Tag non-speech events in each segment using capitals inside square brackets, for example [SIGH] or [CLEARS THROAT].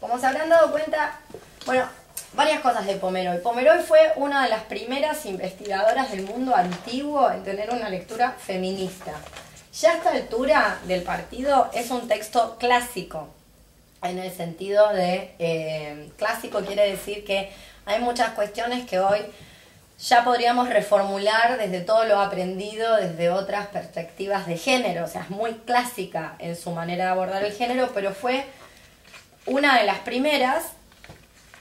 Como se habrán dado cuenta, bueno, varias cosas de Pomeroy. Pomeroy fue una de las primeras investigadoras del mundo antiguo en tener una lectura feminista. Ya a esta altura del partido es un texto clásico, en el sentido de eh, clásico quiere decir que hay muchas cuestiones que hoy ya podríamos reformular desde todo lo aprendido desde otras perspectivas de género, o sea, es muy clásica en su manera de abordar el género, pero fue una de las primeras,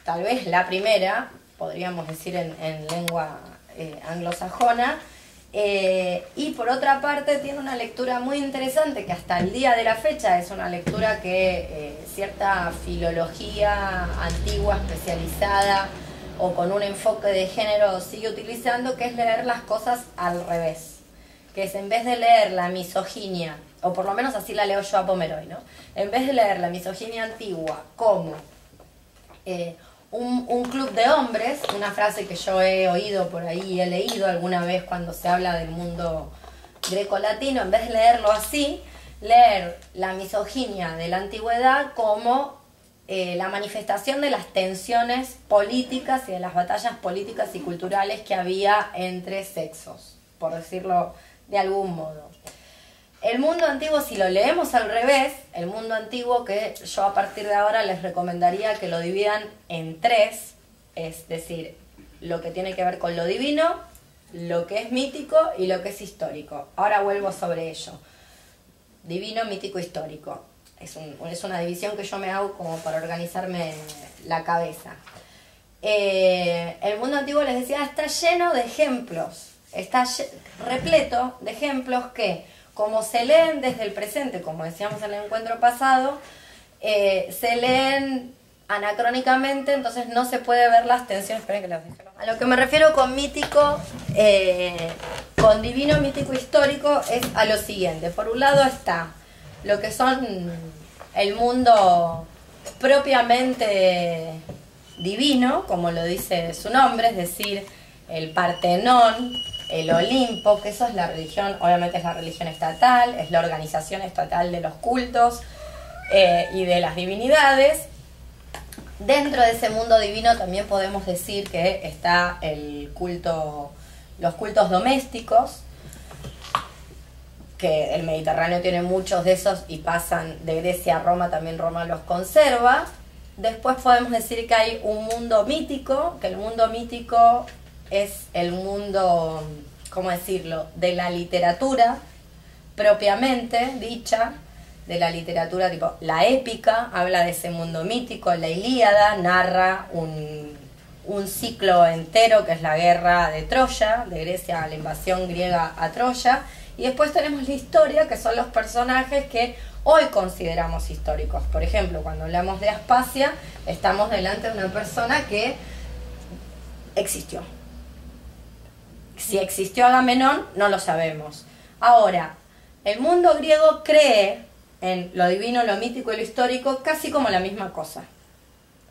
tal vez la primera, podríamos decir en, lengua eh, anglosajona, eh, y por otra parte tiene una lectura muy interesante que hasta el día de la fecha es una lectura que eh, cierta filología antigua, especializada, o con un enfoque de género sigue utilizando, que es leer las cosas al revés. Que es en vez de leer la misoginia, o por lo menos así la leo yo a Pomeroy, ¿no? En vez de leer la misoginia antigua como eh, un, club de hombres, una frase que yo he oído por ahí, he leído alguna vez cuando se habla del mundo greco-latino, en vez de leerlo así, leer la misoginia de la antigüedad como eh, la manifestación de las tensiones políticas y de las batallas políticas y culturales que había entre sexos, por decirlo de algún modo. El mundo antiguo, si lo leemos al revés, el mundo antiguo que yo a partir de ahora les recomendaría que lo dividan en tres, es decir, lo que tiene que ver con lo divino, lo que es mítico y lo que es histórico. Ahora vuelvo sobre ello. Divino, mítico, histórico es, una división que yo me hago como para organizarme la cabeza. Eh, el mundo antiguo, les decía, está lleno de ejemplos, está repleto de ejemplos que, como se leen desde el presente, como decíamos en el encuentro pasado, eh, se leen anacrónicamente, entonces no se puede ver las tensiones. A lo que me refiero con mítico, eh, con divino, mítico, histórico, es a lo siguiente. Por un lado está lo que son el mundo propiamente divino, como lo dice su nombre, es decir, el Partenón, el Olimpo, que eso es la religión, obviamente es la religión estatal, es la organización estatal de los cultos eh, y de las divinidades. Dentro de ese mundo divino también podemos decir que está el culto, los cultos domésticos, que el Mediterráneo tiene muchos de esos y pasan de Grecia a Roma, también Roma los conserva. Después podemos decir que hay un mundo mítico, que el mundo mítico es el mundo, ¿cómo decirlo?, de la literatura propiamente dicha, de la literatura tipo la épica, habla de ese mundo mítico, la Ilíada narra un, ciclo entero que es la guerra de Troya, de Grecia, la invasión griega a Troya, y después tenemos la historia, que son los personajes que hoy consideramos históricos. Por ejemplo, cuando hablamos de Aspasia, estamos delante de una persona que existió. Si existió Agamenón, no lo sabemos. Ahora, el mundo griego cree en lo divino, lo mítico y lo histórico casi como la misma cosa.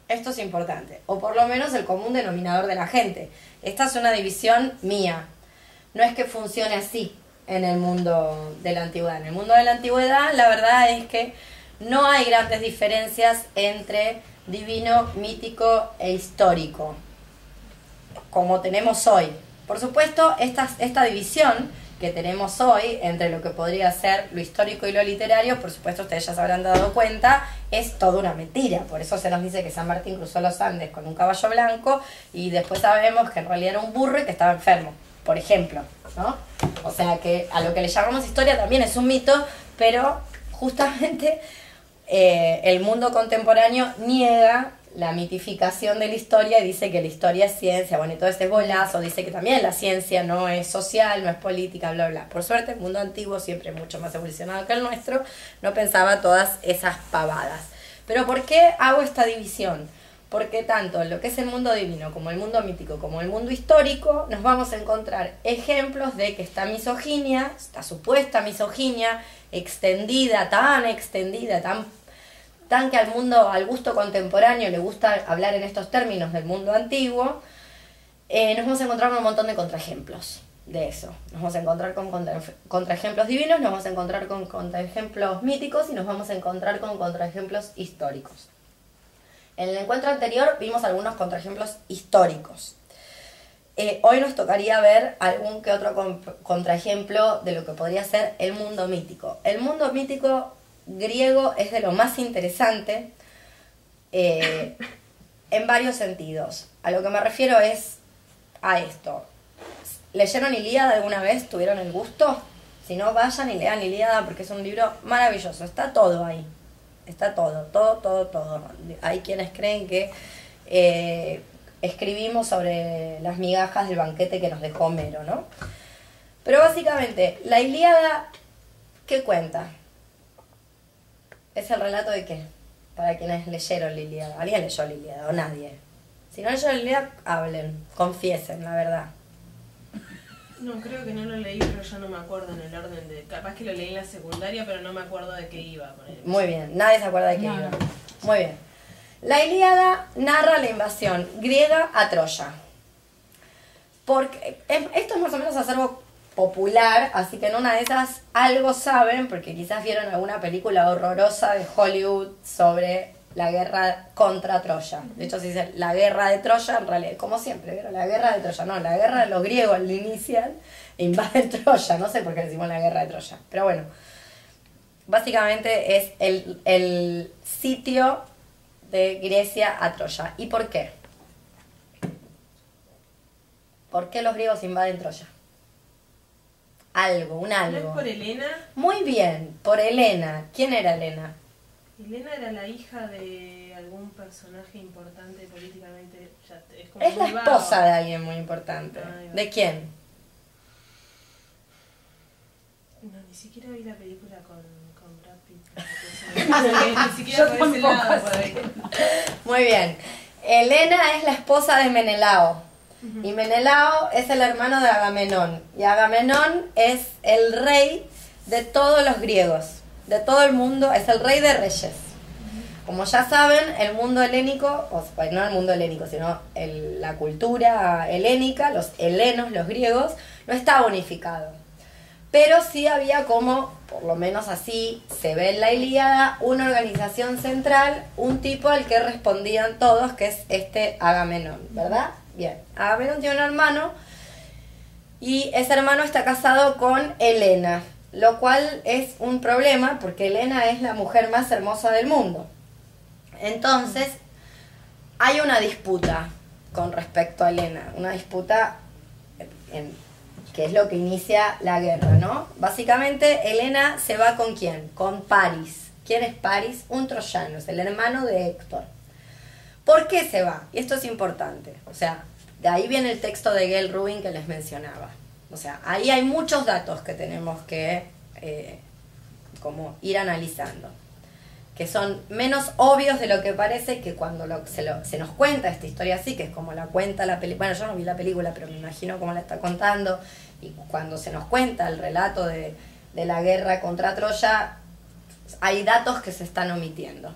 Esto es importante, o por lo menos el común denominador de la gente. Esta es una división mía. No es que funcione así, en el mundo de la antigüedad. En el mundo de la antigüedad la verdad es que no hay grandes diferencias entre divino, mítico e histórico, como tenemos hoy. Por supuesto, esta, esta división que tenemos hoy entre lo que podría ser lo histórico y lo literario, por supuesto ustedes ya se habrán dado cuenta, es toda una mentira. Por eso se nos dice que San Martín cruzó los Andes con un caballo blanco y después sabemos que en realidad era un burro y que estaba enfermo por ejemplo, ¿no? O sea que a lo que le llamamos historia también es un mito, pero justamente eh, el mundo contemporáneo niega la mitificación de la historia y dice que la historia es ciencia, bueno, y todo este bolazo, dice que también la ciencia no es social, no es política, bla, bla. Por suerte, el mundo antiguo, siempre mucho más evolucionado que el nuestro, no pensaba todas esas pavadas. Pero ¿por qué hago esta división? porque tanto lo que es el mundo divino como el mundo mítico como el mundo histórico nos vamos a encontrar ejemplos de que esta misoginia, esta supuesta misoginia extendida, tan extendida, tan, tan que al mundo, al gusto contemporáneo le gusta hablar en estos términos del mundo antiguo, eh, nos vamos a encontrar con un montón de contraejemplos de eso. Nos vamos a encontrar con contraejemplos divinos, nos vamos a encontrar con contraejemplos míticos y nos vamos a encontrar con contraejemplos históricos. En el encuentro anterior vimos algunos contraejemplos históricos. Eh, hoy nos tocaría ver algún que otro contraejemplo de lo que podría ser el mundo mítico. El mundo mítico griego es de lo más interesante eh, en varios sentidos. A lo que me refiero es a esto. ¿Leyeron Ilíada alguna vez? ¿Tuvieron el gusto? Si no, vayan y lean Ilíada porque es un libro maravilloso. Está todo ahí. Está todo, todo, todo, todo. Hay quienes creen que eh, escribimos sobre las migajas del banquete que nos dejó Homero, ¿no? Pero básicamente, la Ilíada, ¿qué cuenta? ¿Es el relato de qué? Para quienes leyeron la Ilíada. ¿Alguien leyó la Ilíada o nadie? Si no leyeron la Ilíada, hablen, confiesen, la verdad. No, creo que no lo leí, pero ya no me acuerdo en el orden de... Capaz que lo leí en la secundaria, pero no me acuerdo de qué iba. Muy bien, nadie se acuerda de qué iba. Muy bien. La Ilíada narra la invasión griega a Troya. Porque esto es más o menos acervo popular, así que en una de esas algo saben, porque quizás vieron alguna película horrorosa de Hollywood sobre la guerra contra Troya. De hecho, se dice la guerra de Troya, en realidad, como siempre, ¿vieron? La guerra de Troya, no, la guerra de los griegos al inicial invaden [LAUGHS] Troya, no sé por qué decimos la guerra de Troya, pero bueno, básicamente es el, el sitio de Grecia a Troya. ¿Y por qué? ¿Por qué los griegos invaden Troya? Algo, un algo. ¿No es por Helena? Muy bien, por Helena. ¿Quién era Helena? Helena era la hija de algún personaje importante políticamente. es, la esposa de alguien muy importante. Ah, ¿De quién? No, ni siquiera vi la película con, con Brad Pitt. [LAUGHS] [LAUGHS] ni siquiera por ese lado. Muy bien. Elena es la esposa de Menelao. Y Menelao es el hermano de Agamenón. Y Agamenón es el rey de todos los griegos, de todo el mundo, es el rey de reyes. Como ya saben, el mundo helénico, o pues no el mundo helénico, sino la cultura helénica, los helenos, los griegos, no estaba unificado. Pero sí había como, por lo menos así se ve en la Ilíada, una organización central, un tipo al que respondían todos, que es este Agamenón, ¿verdad? Bien, Agamenón tiene un hermano y ese hermano está casado con Helena, lo cual es un problema porque Helena es la mujer más hermosa del mundo. Entonces, hay una disputa con respecto a Helena, una disputa que es lo que inicia la guerra, ¿no? Básicamente, Helena se va con quién? Con Paris. ¿Quién es Paris? Un troyano, es el hermano de Héctor. ¿Por qué se va? Y esto es importante. O sea, de ahí viene el texto de Gail Rubin que les mencionaba. O sea, ahí hay muchos datos que tenemos que eh, como ir analizando, que son menos obvios de lo que parece que cuando se, nos cuenta esta historia así, que es como la cuenta la película, bueno, yo no vi la película, pero me imagino cómo la está contando, y cuando se nos cuenta el relato de, de la guerra contra Troya, hay datos que se están omitiendo.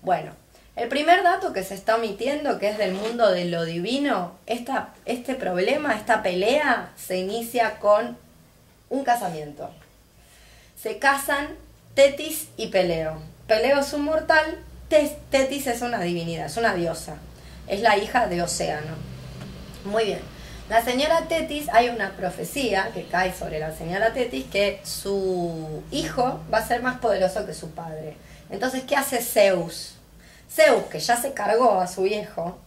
Bueno, el primer dato que se está omitiendo, que es del mundo de lo divino, esta, este problema, esta pelea, se inicia con un casamiento. Se casan Tetis y Peleo. Peleo es un mortal, Tetis es una divinidad, es una diosa. Es la hija de Océano. Muy bien. La señora Tetis, hay una profecía que cae sobre la señora Tetis que su hijo va a ser más poderoso que su padre. Entonces, ¿qué hace Zeus? Zeus, que ya se cargó a su viejo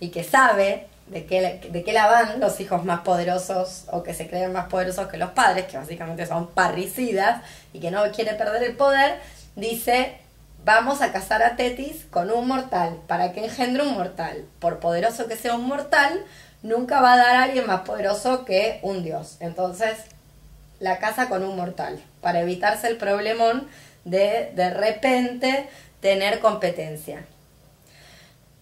y que sabe de qué, de qué la van los hijos más poderosos o que se creen más poderosos que los padres, que básicamente son parricidas y que no quiere perder el poder, dice, vamos a casar a Tetis con un mortal para que engendre un mortal. Por poderoso que sea un mortal, nunca va a dar a alguien más poderoso que un dios. Entonces, la casa con un mortal, para evitarse el problemón de de repente tener competencia.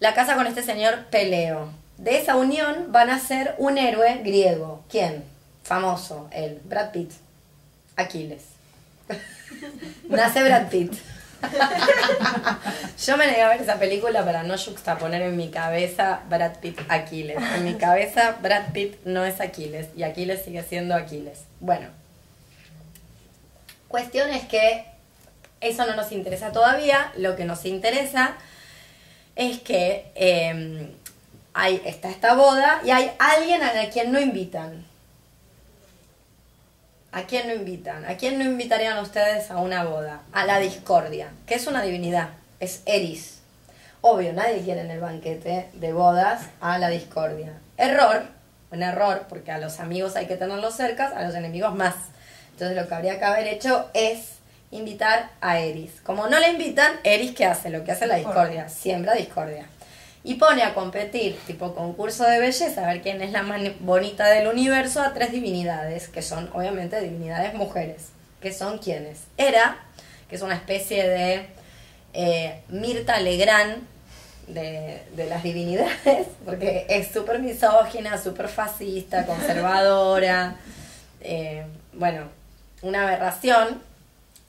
La casa con este señor Peleo. De esa unión van a ser un héroe griego. ¿Quién? Famoso, él, Brad Pitt. Aquiles. [LAUGHS] Nace Brad Pitt. [LAUGHS] Yo me negué a ver esa película para no juxtaponer en mi cabeza Brad Pitt Aquiles. En mi cabeza Brad Pitt no es Aquiles y Aquiles sigue siendo Aquiles. Bueno, cuestión es que eso no nos interesa todavía, lo que nos interesa es que eh, hay, está esta boda y hay alguien a quien no invitan. ¿A quién no invitan? ¿A quién no invitarían ustedes a una boda? A la discordia, que es una divinidad, es Eris. Obvio, nadie quiere en el banquete de bodas a la discordia. Error, un error, porque a los amigos hay que tenerlos cerca, a los enemigos más. Entonces lo que habría que haber hecho es invitar a Eris. Como no le invitan, Eris ¿qué hace? Lo que hace la discordia, siembra discordia y pone a competir, tipo concurso de belleza, a ver quién es la más bonita del universo, a tres divinidades, que son obviamente divinidades mujeres, que son quienes. Era, que es una especie de eh, Mirta Legrand de, las divinidades, [LAUGHS] porque es súper misógina, súper fascista, conservadora, [LAUGHS] eh, bueno, una aberración,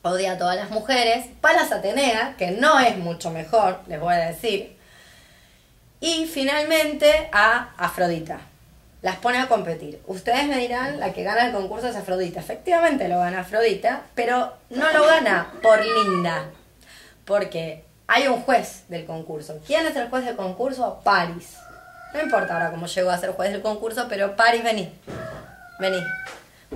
odia a todas las mujeres. Palas Atenea, que no es mucho mejor, les voy a decir, y finalmente a Afrodita. Las pone a competir. Ustedes me dirán, la que gana el concurso es Afrodita. Efectivamente lo gana Afrodita, pero no lo gana por linda. Porque hay un juez del concurso. ¿Quién es el juez del concurso? Paris. No importa ahora cómo llegó a ser juez del concurso, pero Paris, vení. Vení.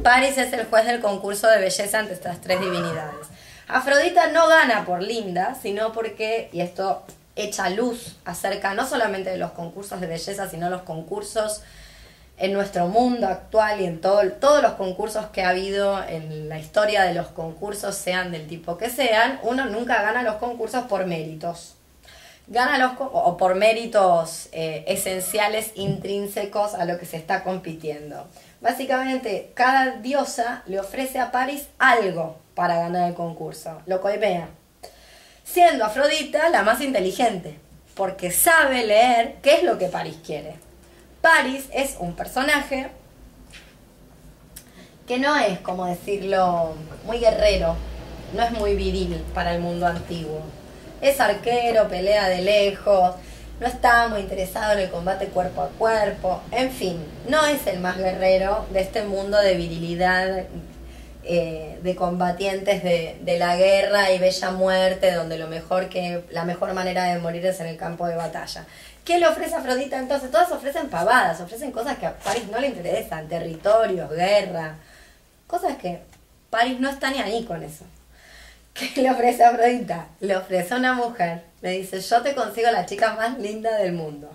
Paris es el juez del concurso de belleza ante estas tres divinidades. Afrodita no gana por linda, sino porque, y esto echa luz acerca no solamente de los concursos de belleza, sino los concursos en nuestro mundo actual y en todo, todos los concursos que ha habido en la historia de los concursos, sean del tipo que sean, uno nunca gana los concursos por méritos. Gana los o por méritos eh, esenciales intrínsecos a lo que se está compitiendo. Básicamente, cada diosa le ofrece a Paris algo para ganar el concurso. Lo coipea siendo Afrodita la más inteligente, porque sabe leer qué es lo que Paris quiere. Paris es un personaje que no es, como decirlo, muy guerrero, no es muy viril para el mundo antiguo. Es arquero, pelea de lejos, no está muy interesado en el combate cuerpo a cuerpo, en fin, no es el más guerrero de este mundo de virilidad eh, de combatientes de, la guerra y bella muerte, donde lo mejor que, la mejor manera de morir es en el campo de batalla. ¿Qué le ofrece Afrodita entonces? Todas ofrecen pavadas, ofrecen cosas que a París no le interesan, territorios, guerra, cosas que París no está ni ahí con eso. ¿Qué le ofrece Afrodita? Le ofrece una mujer, le dice, yo te consigo la chica más linda del mundo.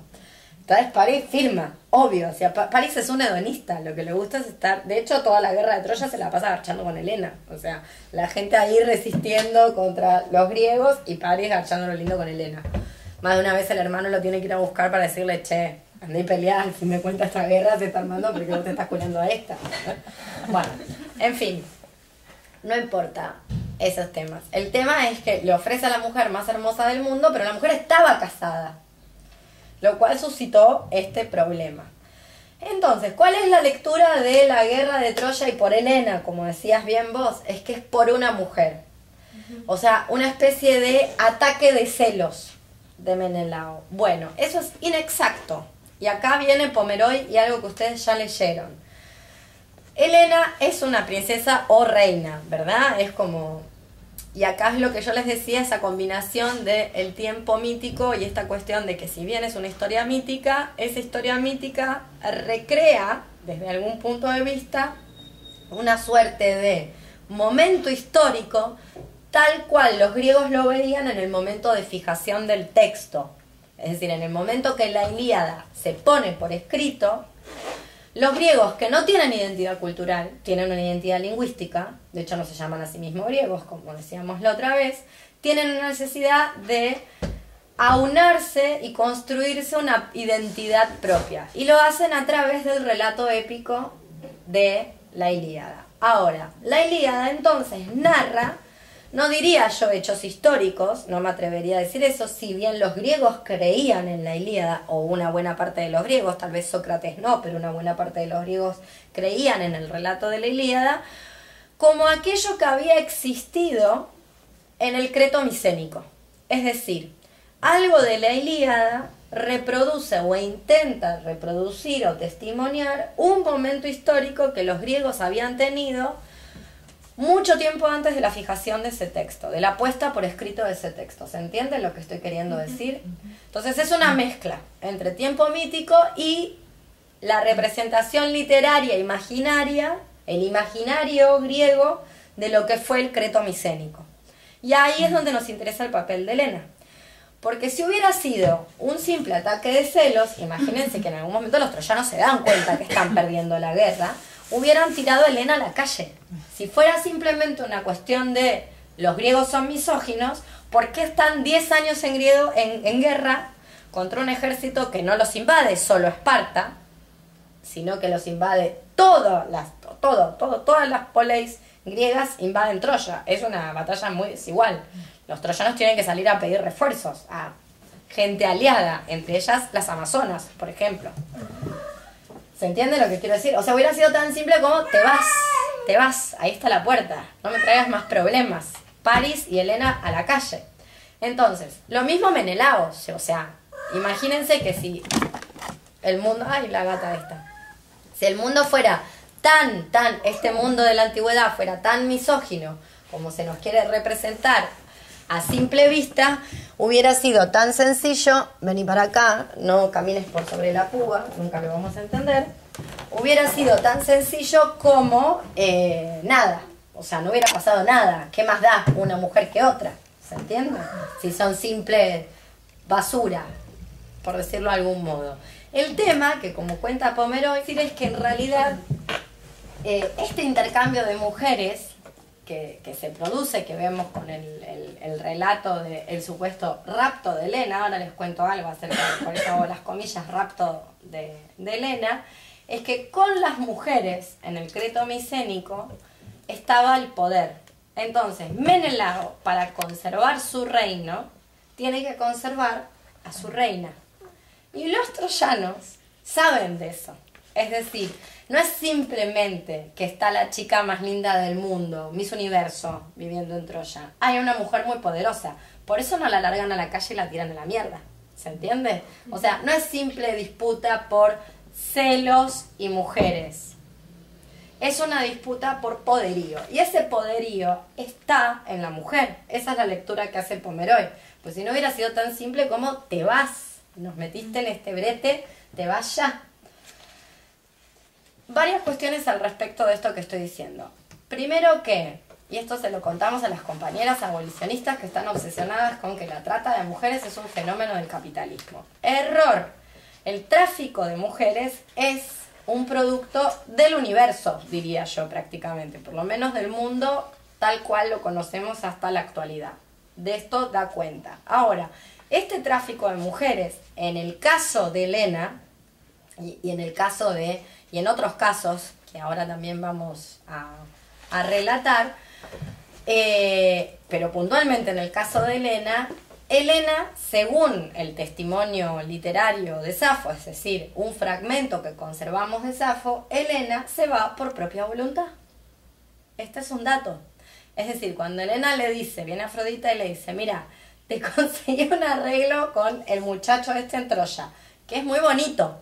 Entonces París firma, obvio. O sea, es un hedonista, lo que le gusta es estar. De hecho, toda la guerra de Troya se la pasa garchando con Helena. O sea, la gente ahí resistiendo contra los griegos y París garchando lo lindo con Helena. Más de una vez el hermano lo tiene que ir a buscar para decirle, che, andé y pelear, si me cuenta esta guerra se está armando porque vos te estás culiando a esta. [LAUGHS] Bueno, en fin, no importa esos temas. El tema es que le ofrece a la mujer más hermosa del mundo, pero la mujer estaba casada lo cual suscitó este problema. Entonces, ¿cuál es la lectura de la guerra de Troya y por Helena, como decías bien vos? Es que es por una mujer. O sea, una especie de ataque de celos de Menelao. Bueno, eso es inexacto. Y acá viene Pomeroy y algo que ustedes ya leyeron. Helena es una princesa o reina, ¿verdad? Es como y acá es lo que yo les decía, esa combinación del el tiempo mítico y esta cuestión de que si bien es una historia mítica, esa historia mítica recrea, desde algún punto de vista, una suerte de momento histórico tal cual los griegos lo veían en el momento de fijación del texto. Es decir, en el momento que la Ilíada se pone por escrito, los griegos que no tienen identidad cultural, tienen una identidad lingüística, de hecho no se llaman a sí mismos griegos, como decíamos la otra vez, tienen una necesidad de aunarse y construirse una identidad propia. Y lo hacen a través del relato épico de la Ilíada. Ahora, la Ilíada entonces narra no diría yo hechos históricos, no me atrevería a decir eso, si bien los griegos creían en la Ilíada, o una buena parte de los griegos, tal vez Sócrates no, pero una buena parte de los griegos creían en el relato de la Ilíada, como aquello que había existido en el Creto micénico. Es decir, algo de la Ilíada reproduce o intenta reproducir o testimoniar un momento histórico que los griegos habían tenido mucho tiempo antes de la fijación de ese texto, de la puesta por escrito de ese texto. ¿Se entiende lo que estoy queriendo decir? Entonces es una mezcla entre tiempo mítico y la representación literaria imaginaria, el imaginario griego de lo que fue el creto micénico. Y ahí es donde nos interesa el papel de Elena. Porque si hubiera sido un simple ataque de celos, imagínense que en algún momento los troyanos se dan cuenta que están perdiendo la guerra, hubieran tirado a Elena a la calle. Si fuera simplemente una cuestión de los griegos son misóginos, ¿por qué están 10 años en, griego, en, guerra contra un ejército que no los invade solo Esparta, sino que los invade todas las, todo, todo, todas las poleis griegas invaden Troya. Es una batalla muy desigual. Los troyanos tienen que salir a pedir refuerzos a gente aliada, entre ellas las amazonas, por ejemplo. ¿Se entiende lo que quiero decir? O sea, hubiera sido tan simple como te vas, te vas, ahí está la puerta, no me traigas más problemas. Paris y Elena a la calle. Entonces, lo mismo Menelao, o sea, imagínense que si el mundo, ay, la gata esta, si el mundo fuera tan, tan, este mundo de la antigüedad fuera tan misógino como se nos quiere representar a simple vista, hubiera sido tan sencillo, vení para acá, no camines por sobre la púa, nunca lo vamos a entender, hubiera sido tan sencillo como eh, nada, o sea, no hubiera pasado nada, ¿qué más da una mujer que otra? ¿Se entiende? Si son simple basura, por decirlo de algún modo. El tema, que como cuenta Pomeroy, es que en realidad eh, este intercambio de mujeres que, se produce, que vemos con el, relato del supuesto rapto de Elena, ahora les cuento algo acerca de, las comillas, rapto de, de Elena, es que con las mujeres en el creto micénico estaba el poder. Entonces, Menelao, para conservar su reino, tiene que conservar a su reina. Y los troyanos saben de eso. Es decir, no es simplemente que está la chica más linda del mundo, Miss Universo, viviendo en Troya. Hay una mujer muy poderosa. Por eso no la largan a la calle y la tiran a la mierda. ¿Se entiende? O sea, no es simple disputa por celos y mujeres. Es una disputa por poderío. Y ese poderío está en la mujer. Esa es la lectura que hace Pomeroy. Pues si no hubiera sido tan simple como te vas, nos metiste en este brete, te vas ya varias cuestiones al respecto de esto que estoy diciendo. Primero que, y esto se lo contamos a las compañeras abolicionistas que están obsesionadas con que la trata de mujeres es un fenómeno del capitalismo. Error. El tráfico de mujeres es un producto del universo, diría yo prácticamente, por lo menos del mundo tal cual lo conocemos hasta la actualidad. De esto da cuenta. Ahora, este tráfico de mujeres, en el caso de Elena y en el caso de y en otros casos, que ahora también vamos a, relatar, eh, pero puntualmente en el caso de Elena, Elena, según el testimonio literario de Safo, es decir, un fragmento que conservamos de Safo, Elena se va por propia voluntad. Este es un dato. Es decir, cuando Elena le dice, viene Afrodita y le dice, mira, te [LAUGHS] conseguí un arreglo con el muchacho este en Troya, que es muy bonito,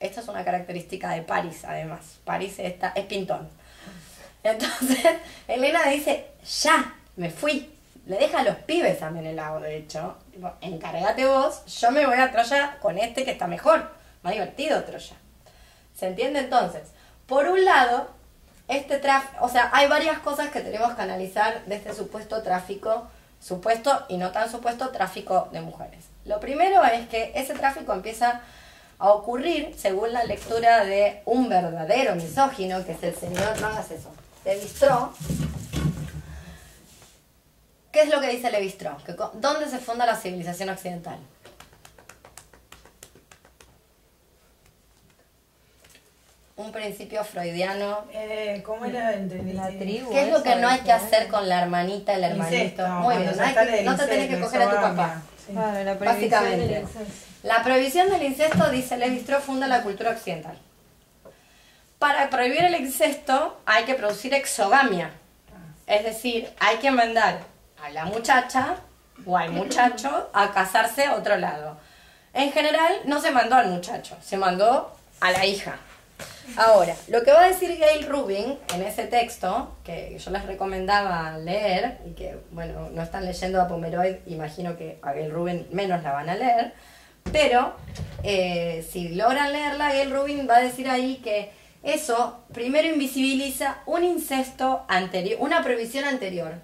esta es una característica de París, además. París está, es pintón. Entonces, [LAUGHS] Elena dice, ya, me fui. Le deja a los pibes a Menelao, de hecho. Encárgate vos, yo me voy a Troya con este que está mejor. Más divertido Troya. ¿Se entiende entonces? Por un lado, este tráfico, o sea, hay varias cosas que tenemos que analizar de este supuesto tráfico, supuesto y no tan supuesto tráfico de mujeres. Lo primero es que ese tráfico empieza a ocurrir según la lectura de un verdadero misógino, que es el señor, no hagas eso, Levi-Strauss. ¿Qué es lo que dice Levi-Strauss? ¿Dónde se funda la civilización occidental? un principio freudiano. Eh, ¿Cómo era la tribu? ¿Qué es lo que no hay que hacer con la hermanita, el hermanito? Muy bien, no, te tienes que coger a tu papá. Básicamente. La prohibición del incesto, dice Levi Strauss, funda la cultura occidental. Para prohibir el incesto hay que producir exogamia. Es decir, hay que mandar a la muchacha o al muchacho a casarse a otro lado. En general no se mandó al muchacho, se mandó a la hija. Ahora, lo que va a decir Gail Rubin en ese texto, que yo les recomendaba leer, y que, bueno, no están leyendo a Pomeroy, imagino que a Gail Rubin menos la van a leer, pero eh, si logran leerla, Gail Rubin va a decir ahí que eso primero invisibiliza un incesto anterior, una prohibición anterior.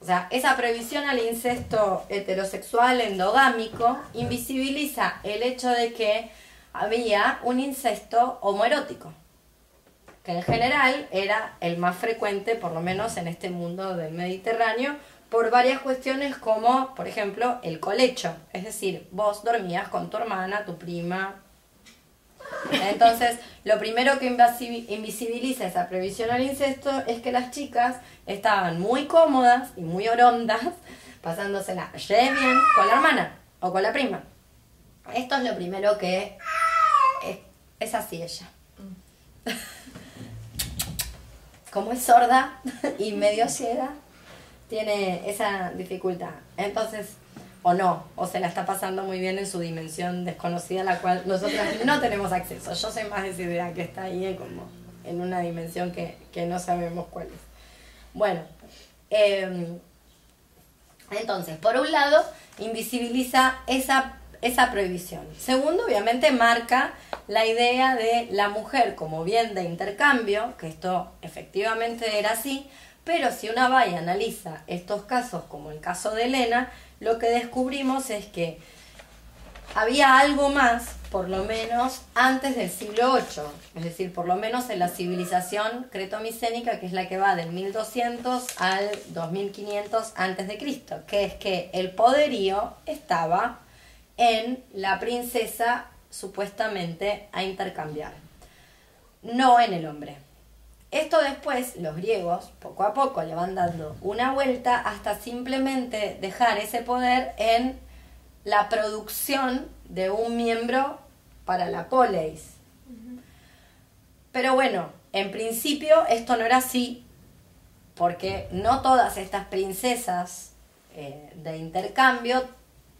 O sea, esa prohibición al incesto heterosexual endogámico invisibiliza el hecho de que había un incesto homoerótico, que en general era el más frecuente, por lo menos en este mundo del Mediterráneo, por varias cuestiones como, por ejemplo, el colecho. Es decir, vos dormías con tu hermana, tu prima, entonces, lo primero que invisibiliza esa previsión al incesto es que las chicas estaban muy cómodas y muy orondas, pasándosela re bien con la hermana o con la prima. Esto es lo primero que es, así ella. Como es sorda y medio ciega, tiene esa dificultad. Entonces, o no, o se la está pasando muy bien en su dimensión desconocida, a la cual nosotros [LAUGHS] no tenemos acceso. Yo soy más de esa idea que está ahí como en una dimensión que, no sabemos cuál es. Bueno, em, entonces, por un lado, invisibiliza esa, esa prohibición. Segundo, obviamente, marca la idea de la mujer como bien de intercambio, que esto efectivamente era así, pero si una va y analiza estos casos, como el caso de Elena, lo que descubrimos es que había algo más, por lo menos antes del siglo VIII, es decir, por lo menos en la civilización cretomicénica, que es la que va del 1200 al 2500 antes de Cristo, que es que el poderío estaba en la princesa supuestamente a intercambiar, no en el hombre. Esto después los griegos poco a poco le van dando una vuelta hasta simplemente dejar ese poder en la producción de un miembro para la poleis. Pero bueno, en principio esto no era así, porque no todas estas princesas eh, de intercambio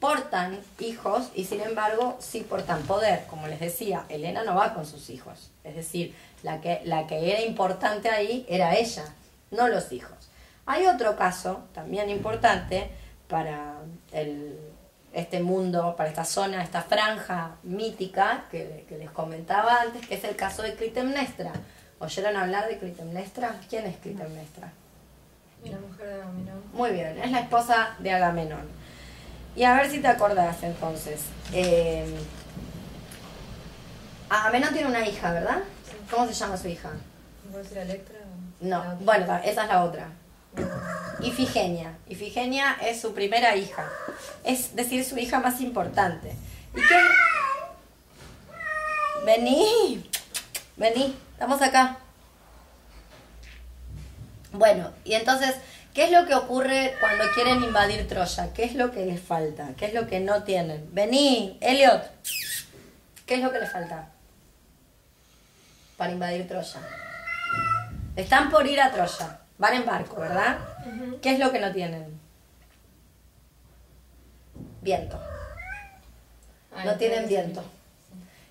portan hijos y sin embargo sí portan poder. Como les decía, Elena no va con sus hijos. Es decir, la que, la que era importante ahí era ella, no los hijos. Hay otro caso también importante para este mundo, para esta zona, esta franja mítica que, les comentaba antes, que es el caso de Clitemnestra. ¿Oyeron hablar de Clitemnestra? ¿Quién es Clitemnestra? La mujer de Agamenón. Muy bien, es la esposa de Agamenón. Y a ver si te acordás entonces. Eh, Agamenón tiene una hija, ¿verdad? ¿Cómo se llama su hija? ¿Puedo decir Electra? No, bueno, esa es la otra. Ifigenia. Ifigenia es su primera hija. Es decir, su hija más importante. ¿Y qué? Vení. Vení. Estamos acá. Bueno, y entonces, ¿qué es lo que ocurre cuando quieren invadir Troya? ¿Qué es lo que les falta? ¿Qué es lo que no tienen? Vení, Elliot. ¿Qué es lo que les falta? Para invadir Troya. Están por ir a Troya. Van en barco, ¿verdad? ¿Qué es lo que no tienen? Viento. No tienen viento.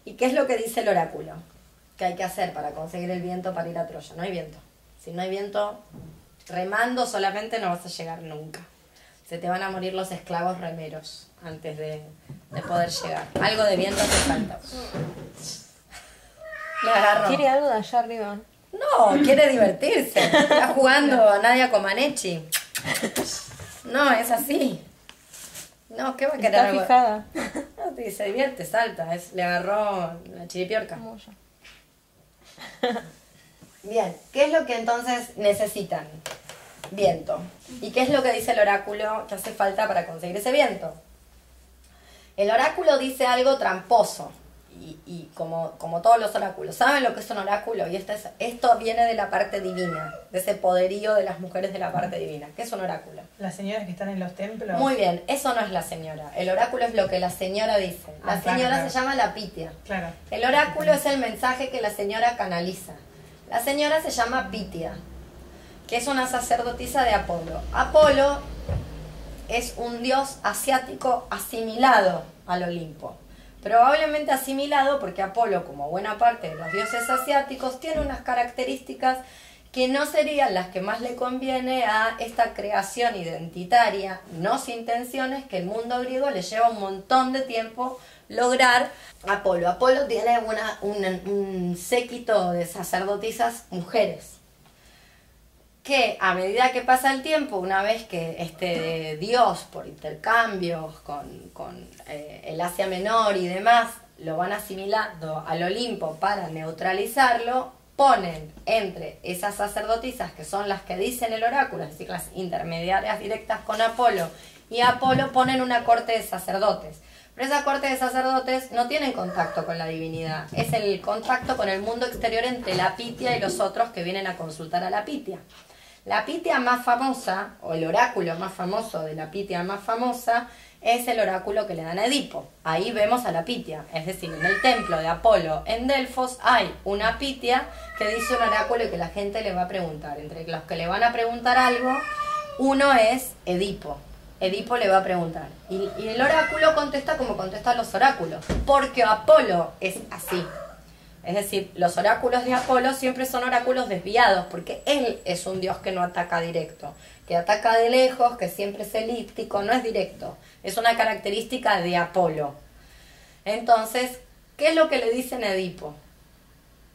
¿Y qué es lo que dice el oráculo? ¿Qué hay que hacer para conseguir el viento para ir a Troya? No hay viento. Si no hay viento, remando solamente no vas a llegar nunca. Se te van a morir los esclavos remeros antes de, de poder llegar. Algo de viento te falta. ¿Quiere algo de allá arriba? No, quiere divertirse. Está jugando a Nadia Comaneci. No, es así. No, ¿qué va a querer Está fijada. [LAUGHS] No, se divierte, salta. Es, le agarró la chiripiorca. Bien, ¿qué es lo que entonces necesitan? Viento. ¿Y qué es lo que dice el oráculo que hace falta para conseguir ese viento? El oráculo dice algo tramposo y, como, como todos los oráculos, ¿saben lo que es un oráculo? Y esto, esto viene de la parte divina, de ese poderío de las mujeres de la parte divina. ¿Qué es un oráculo? Las señoras que están en los templos. Muy bien, eso no es la señora. El oráculo es lo que la señora dice. La ah, señora se llama la pitia. Claro. El oráculo es el mensaje que la señora canaliza. La señora se llama pitia, que es una sacerdotisa de Apolo. Apolo es un dios asiático asimilado al Olimpo Probablemente asimilado porque Apolo, como buena parte de los dioses asiáticos, tiene unas características que no serían las que más le conviene a esta creación identitaria, no sin intenciones, que el mundo griego le lleva un montón de tiempo lograr Apolo. Apolo tiene una, un séquito de sacerdotisas mujeres que a medida que pasa el tiempo, una vez que este Dios, por intercambios con, con eh, el Asia Menor y demás, lo van asimilando al Olimpo para neutralizarlo, ponen entre esas sacerdotisas, que son las que dicen el oráculo, es decir, las intermediarias directas con Apolo, y Apolo ponen una corte de sacerdotes. Pero esa corte de sacerdotes no tienen contacto con la divinidad, es el contacto con el mundo exterior entre la Pitia y los otros que vienen a consultar a la Pitia. La Pitia más famosa, o el oráculo más famoso de la Pitia más famosa, es el oráculo que le dan a Edipo. Ahí vemos a la Pitia, es decir, en el templo de Apolo en Delfos hay una Pitia que dice un oráculo y que la gente le va a preguntar. Entre los que le van a preguntar algo, uno es Edipo. Edipo le va a preguntar. Y, y el oráculo contesta como contestan los oráculos, porque Apolo es así. Es decir, los oráculos de Apolo siempre son oráculos desviados, porque él es un dios que no ataca directo, que ataca de lejos, que siempre es elíptico, no es directo. Es una característica de Apolo. Entonces, ¿qué es lo que le dicen a Edipo?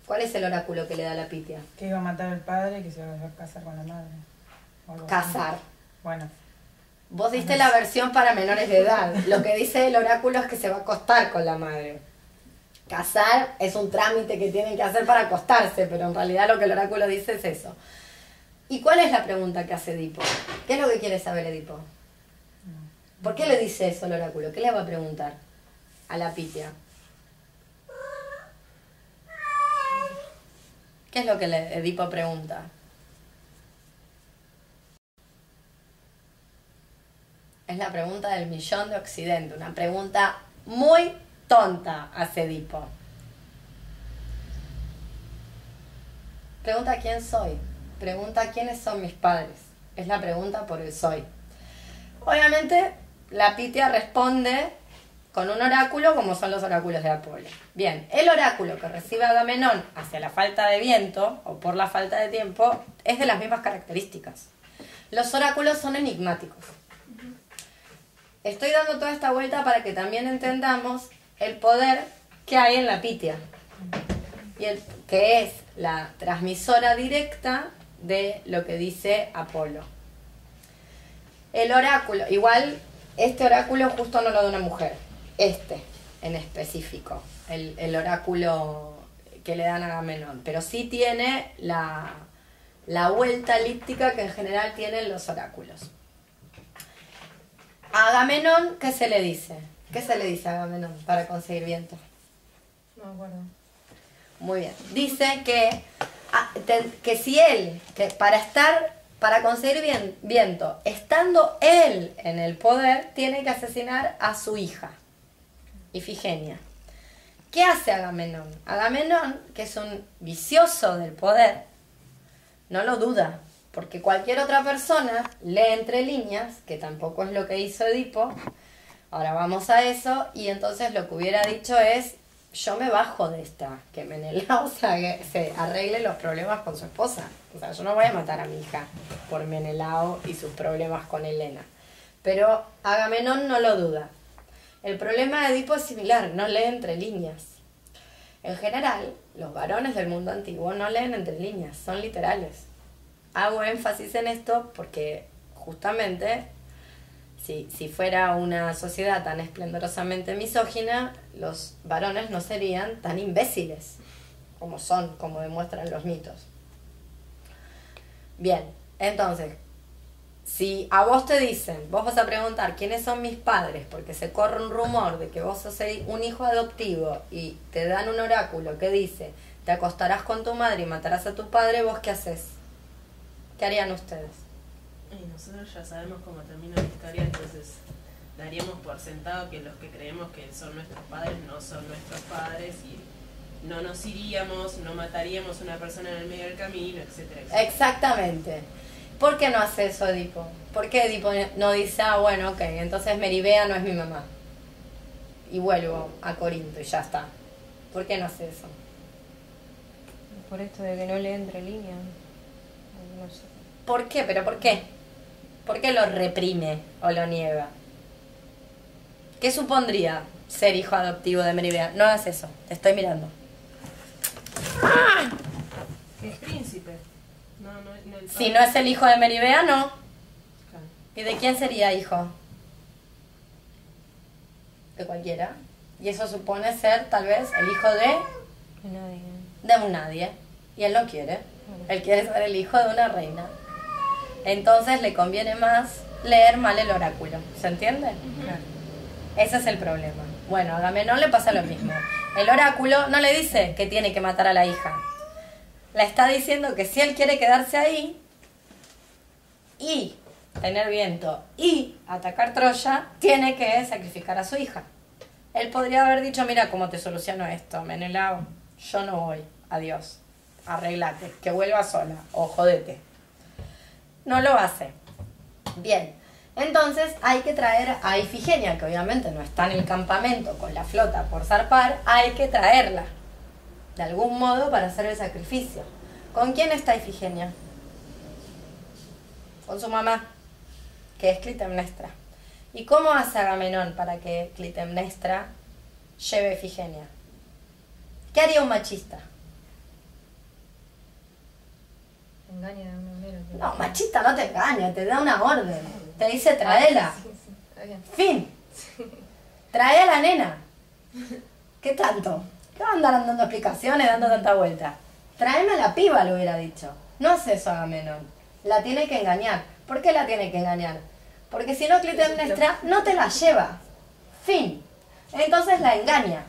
¿Cuál es el oráculo que le da la Pitia? Que iba a matar al padre y que se iba a casar con la madre. Casar. Bueno. Vos diste la versión para menores de edad. Lo que dice el oráculo es que se va a acostar con la madre. Casar es un trámite que tienen que hacer para acostarse, pero en realidad lo que el oráculo dice es eso. ¿Y cuál es la pregunta que hace Edipo? ¿Qué es lo que quiere saber Edipo? ¿Por qué le dice eso el oráculo? ¿Qué le va a preguntar a la Pitia? ¿Qué es lo que Edipo pregunta? Es la pregunta del millón de Occidente, una pregunta muy tonta hace Edipo. Pregunta quién soy. Pregunta quiénes son mis padres. Es la pregunta por el soy. Obviamente, la Pitia responde con un oráculo como son los oráculos de Apolo. Bien, el oráculo que recibe Agamenón hacia la falta de viento o por la falta de tiempo es de las mismas características. Los oráculos son enigmáticos. Estoy dando toda esta vuelta para que también entendamos el poder que hay en la pitia, y el, que es la transmisora directa de lo que dice Apolo. El oráculo, igual este oráculo justo no lo da una mujer, este en específico, el, el oráculo que le dan a Agamenón, pero sí tiene la, la vuelta elíptica que en general tienen los oráculos. A Agamenón, ¿qué se le dice? ¿Qué se le dice a Agamenón para conseguir viento? No me acuerdo. Muy bien. Dice que, ah, que si él, que para estar, para conseguir viento, estando él en el poder, tiene que asesinar a su hija, Ifigenia. ¿Qué hace Agamenón? Agamenón, que es un vicioso del poder, no lo duda, porque cualquier otra persona lee entre líneas, que tampoco es lo que hizo Edipo, Ahora vamos a eso y entonces lo que hubiera dicho es, yo me bajo de esta, que Menelao [LAUGHS] se arregle los problemas con su esposa. O sea, yo no voy a matar a mi hija por Menelao y sus problemas con Helena. Pero Agamenón no lo duda. El problema de Edipo es similar, no lee entre líneas. En general, los varones del mundo antiguo no leen entre líneas, son literales. Hago énfasis en esto porque justamente si, si fuera una sociedad tan esplendorosamente misógina, los varones no serían tan imbéciles como son, como demuestran los mitos. Bien, entonces, si a vos te dicen, vos vas a preguntar quiénes son mis padres, porque se corre un rumor de que vos sos un hijo adoptivo y te dan un oráculo que dice, te acostarás con tu madre y matarás a tu padre, vos qué haces? ¿Qué harían ustedes? Y nosotros ya sabemos cómo termina la historia, entonces daríamos por sentado que los que creemos que son nuestros padres no son nuestros padres y no nos iríamos, no mataríamos a una persona en el medio del camino, etcétera, Exactamente. ¿Por qué no hace eso Edipo? ¿Por qué Edipo no dice, ah, bueno, ok, entonces Meribea no es mi mamá? y vuelvo a Corinto y ya está. ¿Por qué no hace eso? Por esto de que no le entre línea. No sé. ¿Por qué? ¿Pero por qué? ¿Por qué lo reprime o lo niega? ¿Qué supondría ser hijo adoptivo de Meribea? No hagas eso, te estoy mirando. Que es príncipe. No, no, no el Si no es el hijo de Meribea, no. ¿Y de quién sería hijo? De cualquiera. Y eso supone ser tal vez el hijo de, Que nadie. de un nadie. Y él no quiere. Él quiere ser el hijo de una reina. Entonces le conviene más leer mal el oráculo. ¿Se entiende? Ese es el problema. Bueno, a Agamenón le pasa lo mismo. El oráculo no le dice que tiene que matar a la hija. Le está diciendo que si él quiere quedarse ahí y tener viento y atacar Troya, tiene que sacrificar a su hija. Él podría haber dicho, mira cómo te soluciono esto, Menelao. Yo no voy. Adiós. Arreglate. Que vuelva sola. O jodete. No lo hace. Bien. Entonces hay que traer a Ifigenia, que obviamente no está en el campamento con la flota por zarpar, hay que traerla de algún modo para hacer el sacrificio. ¿Con quién está Ifigenia? Con su mamá, que es Clitemnestra. ¿Y cómo hace Agamenón para que Clitemnestra lleve a Ifigenia? ¿Qué haría un machista? Engaña No, machista no te engaña, te da una orden. Te dice traela. Está bien. Fin. Trae a la nena. ¿Qué tanto? ¿Qué va a andar dando explicaciones, dando tanta vuelta? Tráeme a la piba, le hubiera dicho. No hace eso Agamenón. La tiene que engañar. ¿Por qué la tiene que engañar? Porque si no, Clitemnestra no te la lleva. Fin. Entonces la engaña.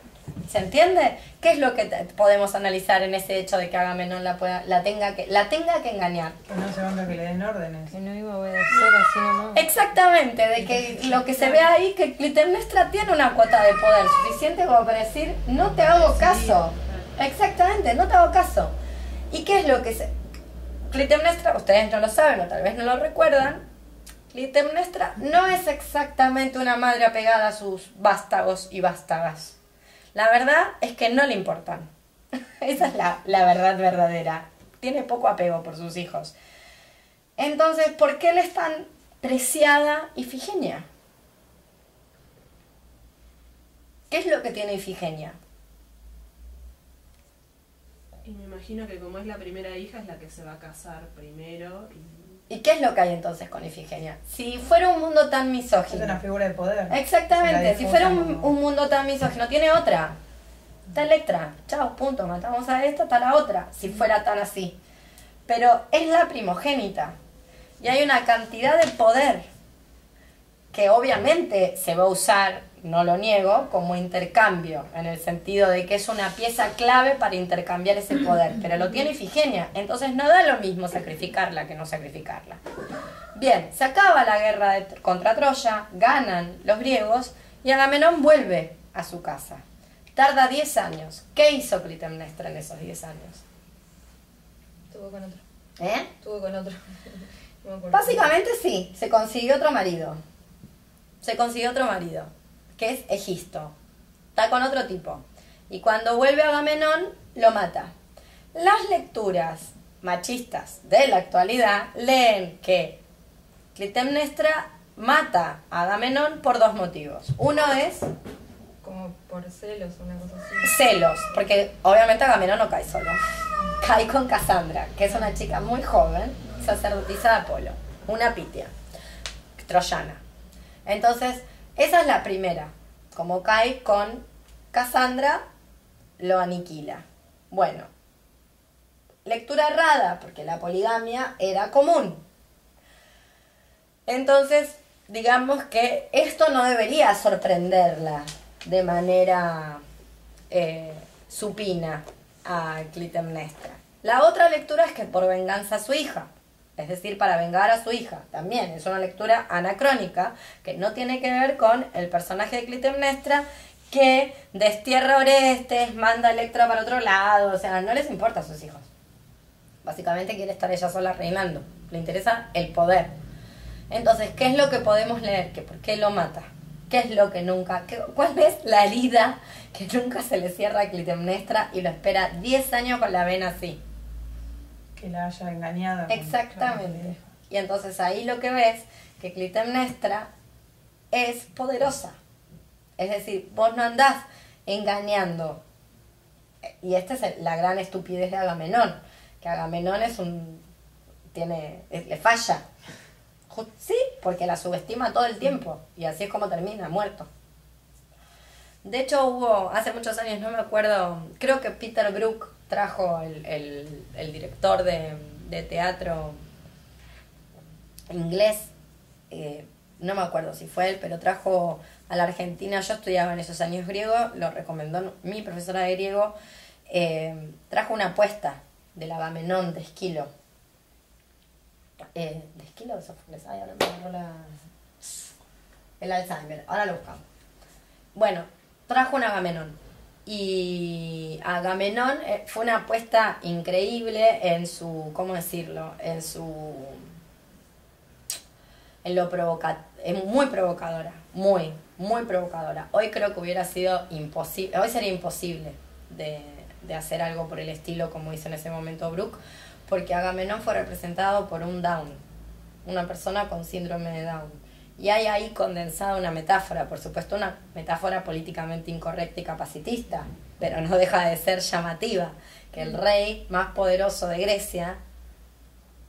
¿Se entiende? ¿Qué es lo que podemos analizar en ese hecho de que Agamenón la, pueda, la, tenga que, la tenga que engañar? Que no se banca que le den órdenes. Que no iba a obedecer así nomás. Exactamente, de que lo que se ve ahí, que Clitemnestra tiene una cuota de poder suficiente como para decir, no te hago caso. Exactamente, no te hago caso. ¿Y qué es lo que se... Clitemnestra, ustedes no lo saben o tal vez no lo recuerdan, Clitemnestra no es exactamente una madre apegada a sus vástagos y vástagas. La verdad es que no le importan. [LAUGHS] Esa es la, verdad verdadera. Tiene poco apego por sus hijos. Entonces, ¿por qué le es tan preciada Ifigenia? ¿Qué es lo que tiene Ifigenia? Y me imagino que como es la primera hija es la que se va a casar primero y ¿Y qué es lo que hay entonces con Ifigenia? Si fuera un mundo tan Es una misógino. figura de poder. Exactamente, si fuera un, un mundo tan misógino, tiene otra. Está Electra, chao, punto, matamos a esta, está la otra, si fuera tan así. Pero es la primogénita. Y hay una cantidad de poder que obviamente se va a usar, no lo niego, como intercambio, en el sentido de que es una pieza clave para intercambiar ese poder, [CLEARS THROAT] pero lo tiene Ifigenia, entonces no da lo mismo sacrificarla que no sacrificarla. Bien, se acaba la guerra de- contra Troya, ganan los griegos y Agamenón vuelve a su casa. Tarda 10 años. ¿Qué hizo Clitemnestra en esos 10 años? Estuvo con otro. ¿Eh? Estuvo con otro. [LAUGHS] No. Básicamente sí, se consiguió otro marido. Se consiguió otro marido, que es Egisto. Está con otro tipo. Y cuando vuelve a Agamenón, lo mata. Las lecturas machistas de la actualidad leen que Clitemnestra mata a Agamenón por dos motivos. Uno es Como por celos, una cosa así. celos, porque obviamente Agamenón no cae solo. Cae con Cassandra, que es una chica muy joven, sacerdotisa de Apolo, una pitia, troyana. Entonces, esa es la primera. Como cae con Cassandra, lo aniquila. Bueno, lectura errada, porque la poligamia era común. Entonces, digamos que esto no debería sorprenderla de manera eh, supina a Clitemnestra. La otra lectura es que por venganza a su hija, es decir, para vengar a su hija, también es una lectura anacrónica que no tiene que ver con el personaje de Clitemnestra que destierra Orestes, manda a Electra para otro lado, o sea, no les importa a sus hijos. Básicamente quiere estar ella sola reinando, le interesa el poder. Entonces, ¿qué es lo que podemos leer? ¿Que ¿Por qué lo mata? ¿Qué ¿Qué es lo que nunca? qué- ¿Cuál es la herida que nunca se le cierra a Clitemnestra y lo espera 10 años con la vena así? Que la haya engañado. Exactamente. Y entonces ahí lo que ves que Clitemnestra es poderosa. Es decir, vos no andás engañando. Y esta es la gran estupidez de Agamenón. Que Agamenón es un. tiene. le falla. Sí, porque la subestima todo el tiempo. Y así es como termina, muerto. De hecho, hubo, hace muchos años, no me acuerdo, creo que Peter Brook trajo el, el- director de, de teatro inglés, eh, no me acuerdo si fue él, pero trajo a la Argentina, yo estudiaba en esos años griego, lo recomendó mi profesora de griego, eh, trajo una apuesta del Agamenón de Esquilo. Eh, ¿De Esquilo? Ay, ahora me agarró la... El Alzheimer, ahora lo buscamos. Bueno, trajo un Agamenón. Y Agamenón eh, fue una apuesta increíble en su, ¿cómo decirlo? En su... En lo provoca es muy provocadora, muy, muy provocadora. Hoy creo que hubiera sido imposible, hoy sería imposible de, de hacer algo por el estilo como hizo en ese momento Brooke, porque Agamenón fue representado por un Down, una persona con síndrome de Down. Y hay ahí condensada una metáfora, por supuesto una metáfora políticamente incorrecta y capacitista, pero no deja de ser llamativa, que el rey más poderoso de Grecia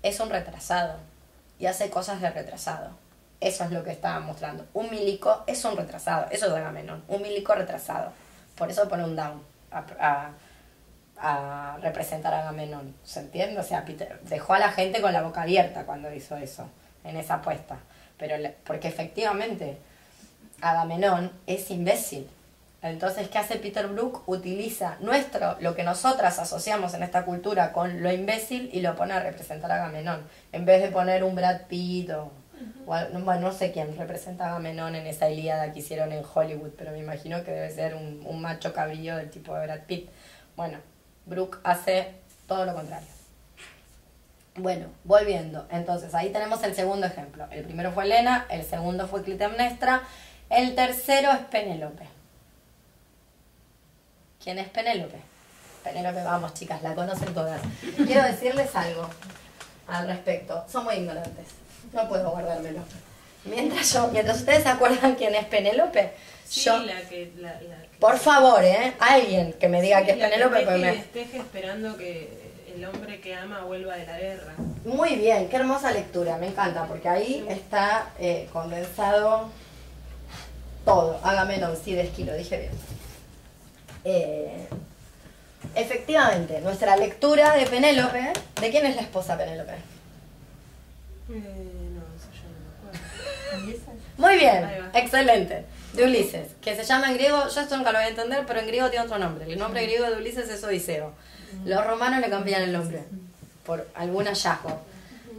es un retrasado y hace cosas de retrasado. Eso es lo que estaba mostrando. Un milico es un retrasado, eso es Agamenón, un milico retrasado. Por eso pone un down a, a- representar a Agamenón. ¿Se entiende? O sea, dejó a la gente con la boca abierta cuando hizo eso, en esa apuesta. Pero le- porque efectivamente Agamenón es imbécil. Entonces, ¿qué hace Peter Brook? Utiliza nuestro, lo que nosotras asociamos en esta cultura con lo imbécil y lo pone a representar a Agamenón. En vez de poner un Brad Pitt o, bueno, no sé quién representa a Agamenón en esa Ilíada que hicieron en Hollywood, pero me imagino que debe ser un, un macho cabrillo del tipo de Brad Pitt. Bueno, Brooke hace todo lo contrario. Bueno, volviendo. Entonces, ahí tenemos el segundo ejemplo. El primero fue Elena, el segundo fue Clitemnestra, el tercero es Penélope. ¿Quién es Penélope? Penélope, vamos chicas, la conocen todas. Quiero decirles algo al respecto. Son muy ignorantes. No puedo guardármelo. Mientras yo, mientras ustedes se acuerdan quién es Penélope, Sí, yo, la que. La, la que- por favor, ¿eh? Alguien que me diga sí, que es Penélope, y me, desteje esperando que el hombre que ama vuelva de la guerra. Muy bien, qué hermosa lectura, me encanta, porque ahí está eh, condensado todo. Agamenón, sí, de esquilo, dije bien. Eh, efectivamente, nuestra lectura de Penélope, ¿de quién es la esposa Penélope? Eh, no, eso yo no me acuerdo. Muy bien, excelente. De Ulises, que se llama en griego, yo esto nunca lo voy a entender, pero en griego tiene otro nombre. El nombre griego de Ulises es Odiseo. Los romanos le cambian el nombre por algún hallazgo.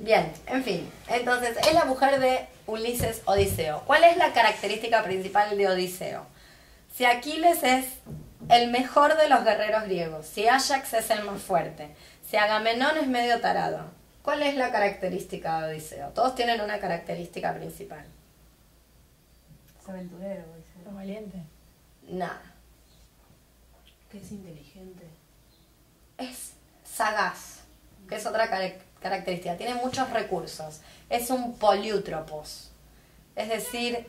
Bien, en fin. Entonces, es la mujer de Ulises Odiseo. ¿Cuál es la característica principal de Odiseo? Si Aquiles es el mejor de los guerreros griegos, si Ajax es el más fuerte, si Agamenón es medio tarado, ¿cuál es la característica de Odiseo? Todos tienen una característica principal. Es aventurero, dice. valiente. Nada. Que es inteligente. es sagaz, que es otra característica. Tiene muchos recursos. Es un poliútropos. Es decir,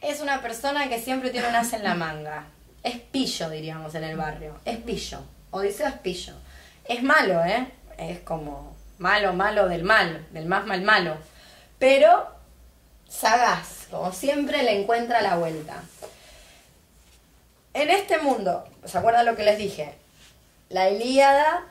es una persona que siempre tiene un as en la manga. Es pillo, diríamos, en el barrio. Es pillo. Odiseo es pillo. Es malo, ¿eh? Es como malo, malo del mal, del más mal malo. Pero sagaz, como siempre le encuentra la vuelta. En este mundo, ¿se acuerdan lo que les dije? La Ilíada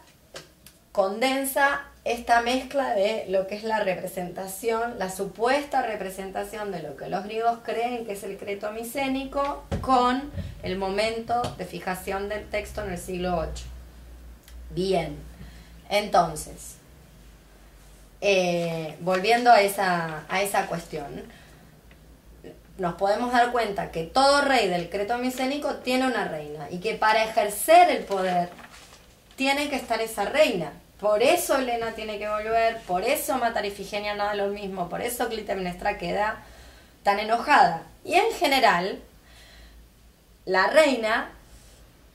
condensa esta mezcla de lo que es la representación, la supuesta representación de lo que los griegos creen que es el creto micénico con el momento de fijación del texto en el siglo VIII. Bien, entonces, eh, volviendo a esa, a esa cuestión, nos podemos dar cuenta que todo rey del creto micénico tiene una reina y que para ejercer el poder tiene que estar esa reina. Por eso Elena tiene que volver, por eso matar Ifigenia no da lo mismo, por eso Clitemnestra queda tan enojada. Y en general, la reina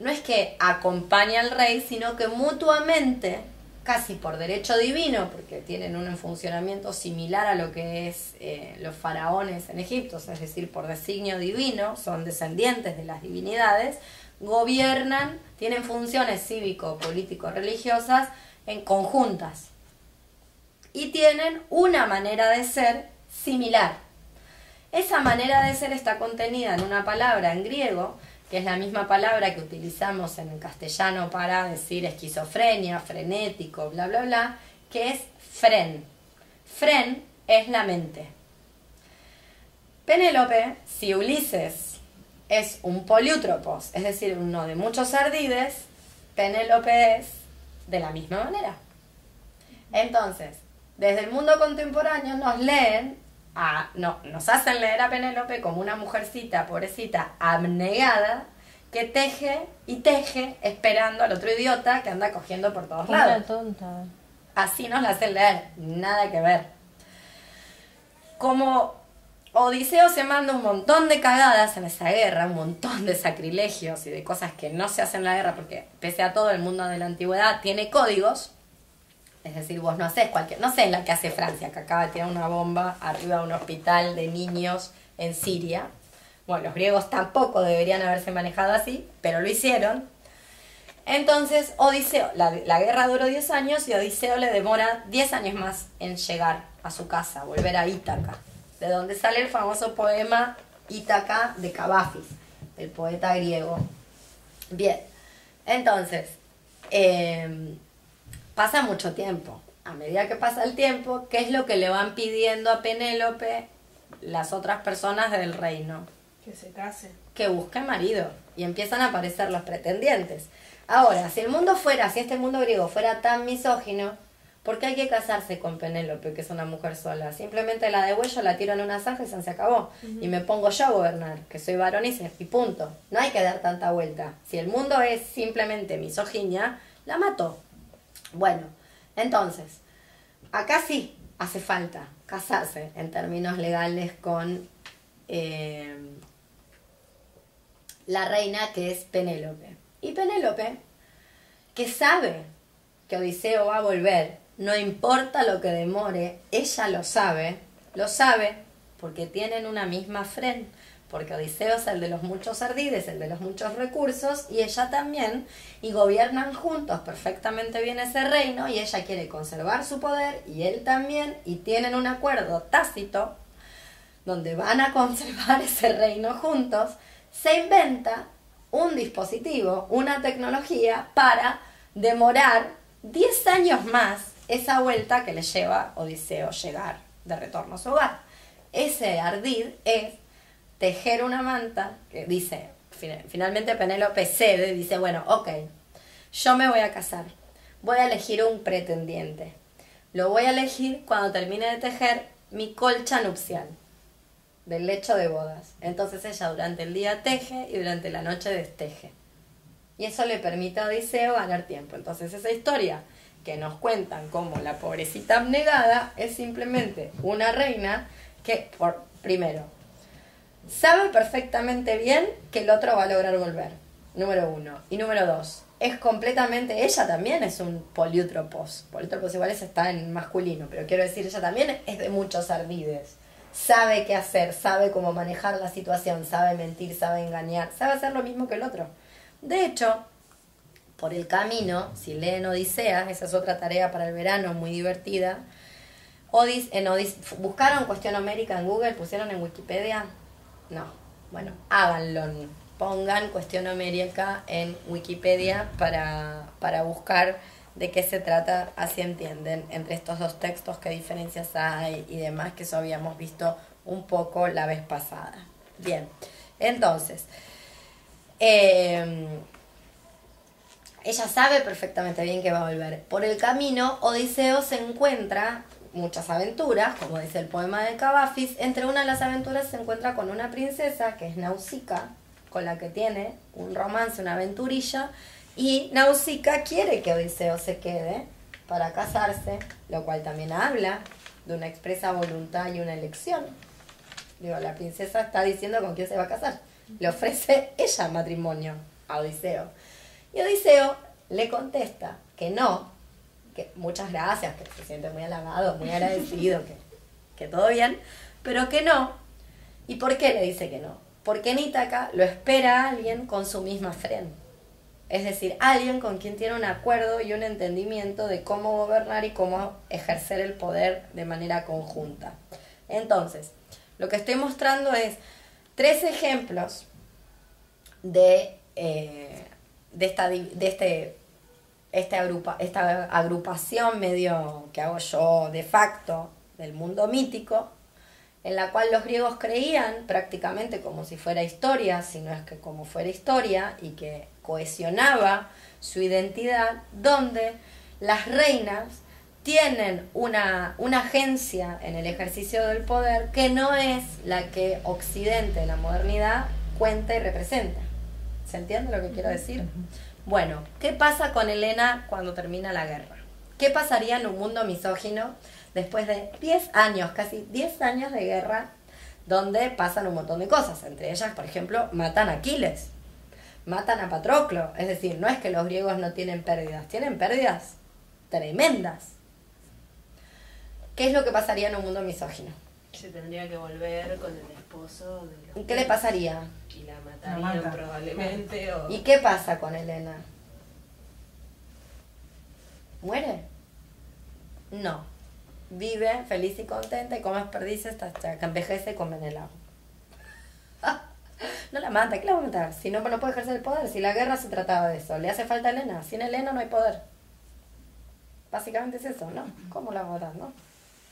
no es que acompaña al rey, sino que mutuamente, casi por derecho divino, porque tienen un funcionamiento similar a lo que es eh, los faraones en Egipto, es decir, por designio divino, son descendientes de las divinidades, gobiernan, tienen funciones cívico, político, religiosas en conjuntas y tienen una manera de ser similar. Esa manera de ser está contenida en una palabra en griego, que es la misma palabra que utilizamos en castellano para decir esquizofrenia, frenético, bla, bla, bla, que es fren. Fren es la mente. Penélope, si Ulises es un poliútropos, es decir, uno de muchos ardides, Penélope es de la misma manera. Entonces, desde el mundo contemporáneo nos leen, a, no, nos hacen leer a Penélope como una mujercita, pobrecita, abnegada, que teje y teje esperando al otro idiota que anda cogiendo por todos lados. tonta. Así nos la hacen leer, nada que ver. Como Odiseo se manda un montón de cagadas en esa guerra, un montón de sacrilegios y de cosas que no se hacen en la guerra, porque pese a todo el mundo de la antigüedad tiene códigos, es decir, vos no haces cualquier, no sé la que hace Francia, que acaba de tirar una bomba arriba de un hospital de niños en Siria. Bueno, los griegos tampoco deberían haberse manejado así, pero lo hicieron. Entonces, Odiseo, la, la guerra duró 10 años y Odiseo le demora 10 años más en llegar a su casa, volver a Ítaca, de donde sale el famoso poema Ítaca de Cavafis, el poeta griego. Bien, entonces, eh, pasa mucho tiempo. A medida que pasa el tiempo, ¿qué es lo que le van pidiendo a Penélope las otras personas del reino? Que se case. Que busque marido. Y empiezan a aparecer los pretendientes. Ahora, si el mundo fuera, si este mundo griego fuera tan misógino, ¿por qué hay que casarse con Penélope, que es una mujer sola? Simplemente la de huello la tiro en una zanja y se acabó. Y me pongo yo a gobernar, que soy varón y, se- y punto. No hay que dar tanta vuelta. Si el mundo es simplemente misoginia, la mato. Bueno, entonces, acá sí hace falta casarse en términos legales con eh, la reina que es Penélope. Y Penélope, que sabe que Odiseo va a volver, no importa lo que demore, ella lo sabe, lo sabe porque tienen una misma fren, porque Odiseo es el de los muchos ardides, el de los muchos recursos, y ella también, y gobiernan juntos perfectamente bien ese reino, y ella quiere conservar su poder, y él también, y tienen un acuerdo tácito, donde van a [LAUGHS] conservar ese reino juntos, se inventa un dispositivo, una tecnología para demorar 10 años más esa vuelta que le lleva Odiseo llegar de retorno a su hogar. Ese ardid es tejer una manta que dice, fin- finalmente Penélope cede, dice, bueno, ok, yo me voy a casar, voy a elegir un pretendiente, lo voy a elegir cuando termine de tejer mi colcha nupcial del lecho de bodas. Entonces ella durante el día teje y durante la noche desteje. Y eso le permite a Odiseo ganar tiempo. Entonces esa historia que nos cuentan como la pobrecita abnegada es simplemente una reina que, por, primero, sabe perfectamente bien que el otro va a lograr volver. Número uno. Y número dos, es completamente, ella también es un poliútropos. Poliútropos igual ese está en masculino, pero quiero decir, ella también es de muchos ardides. Sabe qué hacer, sabe cómo manejar la situación, sabe mentir, sabe engañar, sabe hacer lo mismo que el otro. De hecho, por el camino, si leen Odisea, esa es otra tarea para el verano muy divertida. Odis, en Odis, ¿Buscaron cuestión homérica en Google? ¿Pusieron en Wikipedia? No. Bueno, háganlo. Pongan cuestión homérica en Wikipedia para, para buscar de qué se trata, así entienden, entre estos dos textos, qué diferencias hay y demás, que eso habíamos visto un poco la vez pasada. Bien, entonces, eh, ella sabe perfectamente bien que va a volver. Por el camino, Odiseo se encuentra muchas aventuras, como dice el poema de Cavafis. Entre una de las aventuras se encuentra con una princesa, que es Nausicaa, con la que tiene un romance, una aventurilla. Y Nausicaa quiere que Odiseo se quede para casarse, lo cual también habla de una expresa voluntad y una elección. Digo, la princesa está diciendo con quién se va a casar. Le ofrece ella matrimonio a Odiseo. Y Odiseo le contesta que no, que muchas gracias, que se siente muy halagado, muy agradecido, que, que todo bien, pero que no. ¿Y por qué le dice que no? Porque en Ítaca lo espera alguien con su misma frente. Es decir, alguien con quien tiene un acuerdo y un entendimiento de cómo gobernar y cómo ejercer el poder de manera conjunta. Entonces, lo que estoy mostrando es tres ejemplos de, eh, de, esta, de este, este agrupa, esta agrupación medio que hago yo de facto del mundo mítico, en la cual los griegos creían prácticamente como si fuera historia, si no es que como fuera historia, y que cohesionaba su identidad, donde las reinas tienen una, una, agencia en el ejercicio del poder que no es la que Occidente, la modernidad, cuenta y representa. ¿Se entiende lo que quiero decir? Bueno, ¿qué pasa con Elena cuando termina la guerra? ¿Qué pasaría en un mundo misógino después de 10 años, casi 10 años de guerra, donde pasan un montón de cosas? Entre ellas, por ejemplo, matan a Aquiles matan a Patroclo. Es decir, no es que los griegos no tienen pérdidas, tienen pérdidas tremendas. ¿Qué es lo que pasaría en un mundo misógino? Se tendría que volver con el esposo de ¿Y qué le pasaría? Matarían probablemente. ¿Y qué pasa con Elena? ¿Muere? No. Vive feliz y contenta y come perdices hasta que envejece y come helado. [LAUGHS] No la mata, ¿qué la va a matar? Si no, no puede ejercer el poder. Si la guerra se trataba de eso. Le hace falta a Elena. Sin Elena no hay poder. Básicamente es eso, ¿no? ¿Cómo la va a matar, no?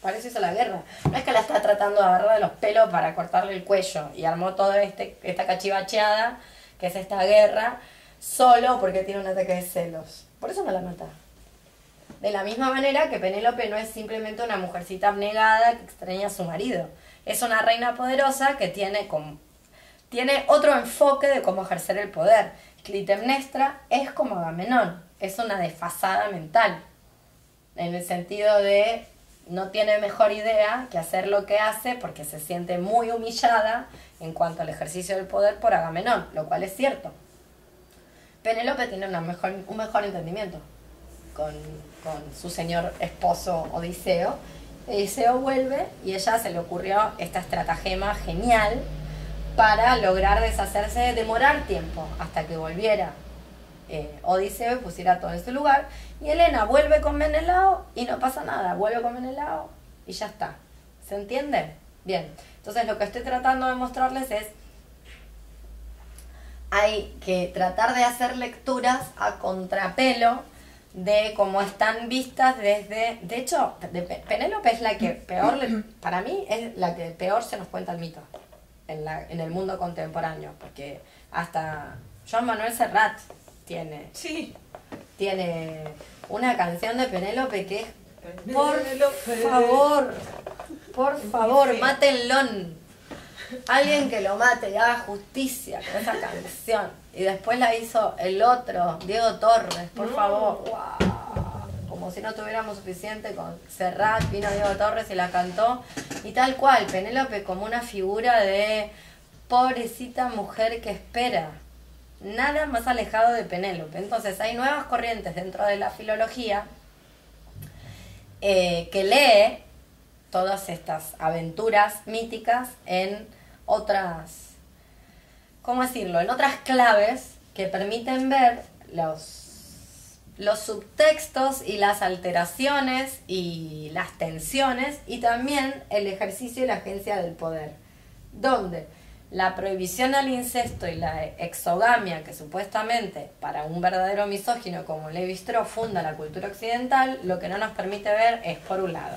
Para eso hizo la guerra. No es que la está tratando de agarrar de los pelos para cortarle el cuello y armó toda este, esta cachivacheada, que es esta guerra, solo porque tiene un ataque de celos. Por eso no la mata. De la misma manera que Penélope no es simplemente una mujercita abnegada que extraña a su marido. Es una reina poderosa que tiene como tiene otro enfoque de cómo ejercer el poder. Clitemnestra es como Agamenón, es una desfasada mental, en el sentido de no tiene mejor idea que hacer lo que hace porque se siente muy humillada en cuanto al ejercicio del poder por Agamenón, lo cual es cierto. Penélope tiene una mejor, un mejor entendimiento con, con su señor esposo Odiseo. Odiseo vuelve y ella se le ocurrió esta estratagema genial para lograr deshacerse, demorar tiempo hasta que volviera eh, Odiseo y pusiera todo en su lugar. Y Elena vuelve con Menelao y no pasa nada, vuelve con Menelao y ya está. ¿Se entiende? Bien, entonces lo que estoy tratando de mostrarles es, hay que tratar de hacer lecturas a contrapelo de cómo están vistas desde, de hecho, Penélope es la que peor, para mí es la que peor se nos cuenta el mito en, la, en el mundo contemporáneo, porque hasta Joan Manuel Serrat tiene, sí. tiene una canción de Penélope que es, por favor, por favor, mátenlo. Alguien que lo mate y haga justicia con esa canción. Y después la hizo el otro, Diego Torres, por favor. Como si no tuviéramos suficiente con Serrat, vino Diego Torres y la cantó. Y tal cual, Penélope como una figura de pobrecita mujer que espera. Nada más alejado de Penélope. Entonces hay nuevas corrientes dentro de la filología eh, que lee todas estas aventuras míticas en otras, ¿cómo decirlo? En otras claves que permiten ver los subtextos y las alteraciones y las tensiones y también el ejercicio y la agencia del poder, donde la prohibición al incesto y la exogamia que supuestamente para un verdadero misógino como Levi Strauss funda la cultura occidental, lo que no nos permite ver es por un lado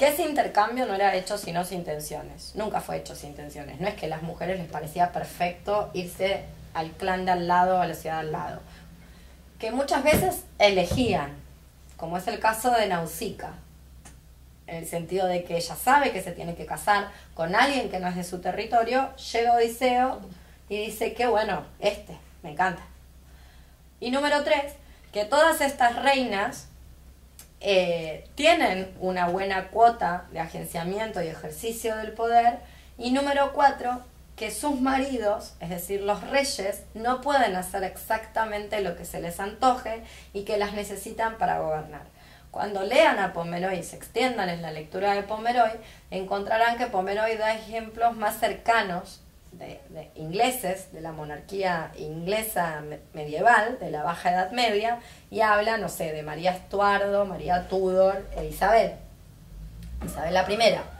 que ese intercambio no era hecho sino sin intenciones, nunca fue hecho sin intenciones, no es que a las mujeres les parecía perfecto irse al clan de al lado a la ciudad de al lado. Que muchas veces elegían, como es el caso de Nausicaa, en el sentido de que ella sabe que se tiene que casar con alguien que no es de su territorio, llega Odiseo y dice que bueno, este, me encanta. Y número tres, que todas estas reinas eh, tienen una buena cuota de agenciamiento y ejercicio del poder Y número cuatro, que sus maridos, es decir, los reyes, no pueden hacer exactamente lo que se les antoje y que las necesitan para gobernar. Cuando lean a Pomeroy y se extiendan en la lectura de Pomeroy, encontrarán que Pomeroy da ejemplos más cercanos de, ingleses, de la monarquía inglesa medieval, de la Baja Edad Media, y habla, no sé, de María Estuardo, María Tudor e Isabel. Isabel la primera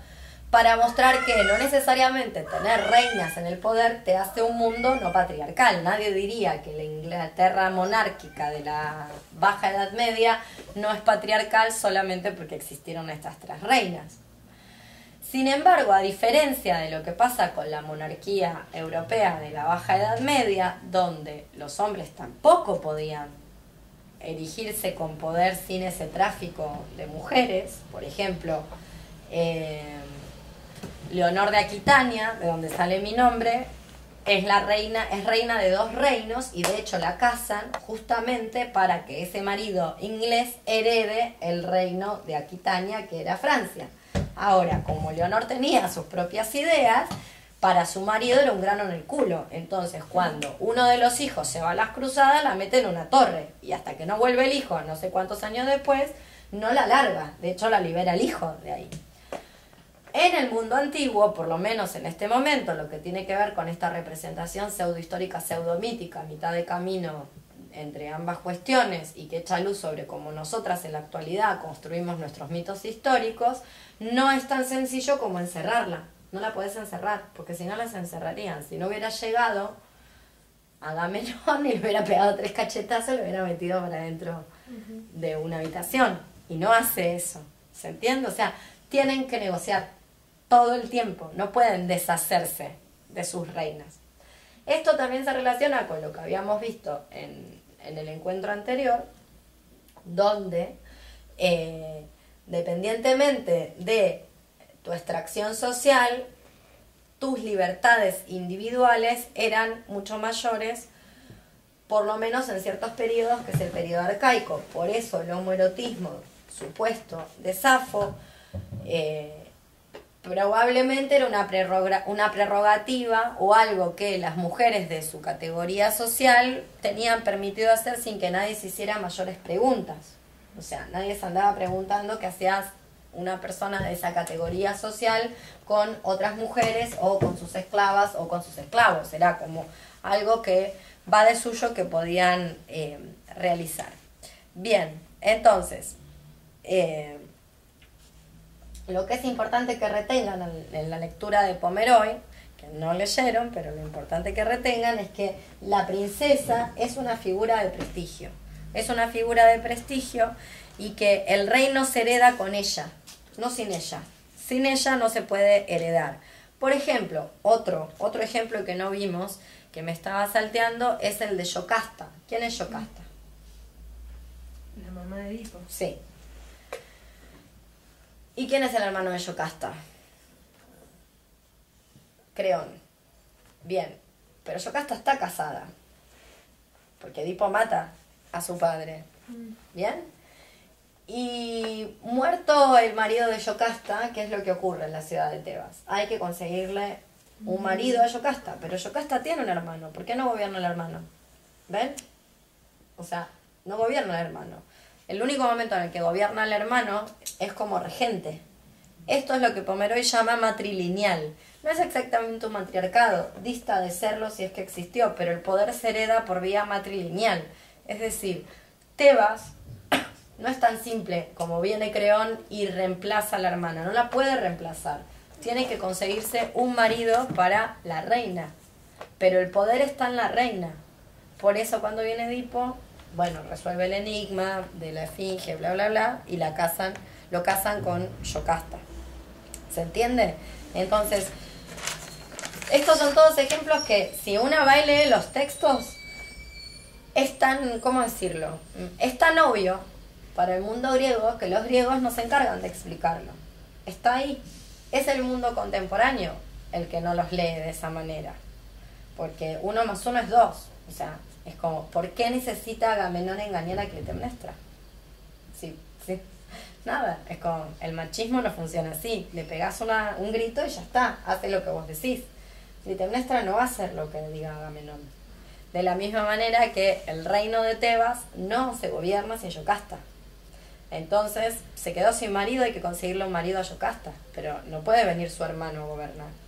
para mostrar que no necesariamente tener reinas en el poder te hace un mundo no patriarcal. Nadie diría que la Inglaterra monárquica de la Baja Edad Media no es patriarcal solamente porque existieron estas tres reinas. Sin embargo, a diferencia de lo que pasa con la monarquía europea de la Baja Edad Media, donde los hombres tampoco podían erigirse con poder sin ese tráfico de mujeres, por ejemplo, eh, Leonor de Aquitania, de donde sale mi nombre, es la reina, es reina de dos reinos y de hecho la casan justamente para que ese marido inglés herede el reino de Aquitania, que era Francia. Ahora, como Leonor tenía sus propias ideas, para su marido era un grano en el culo. Entonces, cuando uno de los hijos se va a las cruzadas, la mete en una torre. Y hasta que no vuelve el hijo, no sé cuántos años después, no la larga. De hecho, la libera el hijo de ahí. En el mundo antiguo, por lo menos en este momento, lo que tiene que ver con esta representación pseudohistórica, pseudomítica, mitad de camino entre ambas cuestiones y que echa luz sobre cómo nosotras en la actualidad construimos nuestros mitos históricos, no es tan sencillo como encerrarla. No la puedes encerrar, porque si no las encerrarían. Si no hubiera llegado Agamenón y [LAUGHS] le hubiera pegado tres cachetazos, le hubiera metido para dentro de una habitación. Y no hace eso. ¿Se entiende? O sea, tienen que negociar todo el tiempo, no pueden deshacerse de sus reinas. Esto también se relaciona con lo que habíamos visto en, el encuentro anterior, donde eh, dependientemente de tu extracción social, tus libertades individuales eran mucho mayores, por lo menos en ciertos periodos, que es el periodo arcaico. Por eso el homoerotismo supuesto de Safo eh, probablemente era una, una prerrogativa o algo que las mujeres de su categoría social tenían permitido hacer sin que nadie se hiciera mayores preguntas. O sea, nadie se andaba preguntando qué hacías una persona de esa categoría social con otras mujeres o con sus esclavas o con sus esclavos. Era como algo que va de suyo que podían eh, realizar. Bien, entonces, eh, lo que es importante que retengan en la lectura de Pomeroy, que no leyeron, pero lo importante que retengan es que la princesa es una figura de prestigio. Es una figura de prestigio y que el reino se hereda con ella, no sin ella. Sin ella no se puede heredar. Por ejemplo, otro, otro ejemplo que no vimos, que me estaba salteando, es el de Yocasta. ¿Quién es Yocasta? La mamá de Edipo. Sí, ¿Y quién es el hermano de Yocasta? Creón. Bien, pero Yocasta está casada. Porque Edipo mata a su padre. ¿Bien? Y muerto el marido de Yocasta, ¿qué es lo que ocurre en la ciudad de Tebas? Hay que conseguirle un marido a Yocasta, pero Yocasta tiene un hermano. ¿Por qué no gobierna el hermano? ¿Ven? O sea, no gobierna el hermano. El único momento en el que gobierna el hermano es como regente. Esto es lo que Pomeroy llama matrilineal. No es exactamente un matriarcado, dista de serlo si es que existió, pero el poder se hereda por vía matrilineal. Es decir, Tebas [COUGHS] no es tan simple como viene Creón y reemplaza a la hermana, no la puede reemplazar. Tiene que conseguirse un marido para la reina, pero el poder está en la reina. Por eso cuando viene Edipo bueno, resuelve el enigma de la esfinge, bla, bla, bla, y la casan, lo casan con Yocasta. ¿Se entiende? Entonces, estos son todos ejemplos que si una va y lee los textos, es tan, ¿cómo decirlo? Es tan obvio para el mundo griego que los griegos no se encargan de explicarlo. Está ahí. Es el mundo contemporáneo el que no los lee de esa manera. Porque uno más uno es dos. O sea, es como, ¿por qué necesita Agamenón engañar a Clitemnestra? Sí, sí. Nada, es como, el machismo no funciona así. Le pegás una, un grito y ya está, hace lo que vos decís. Clitemnestra no va a hacer lo que diga Agamenón. De la misma manera que el reino de Tebas no se gobierna sin Yocasta. Entonces se quedó sin marido, hay que conseguirle un marido a Yocasta, pero no puede venir su hermano a gobernar.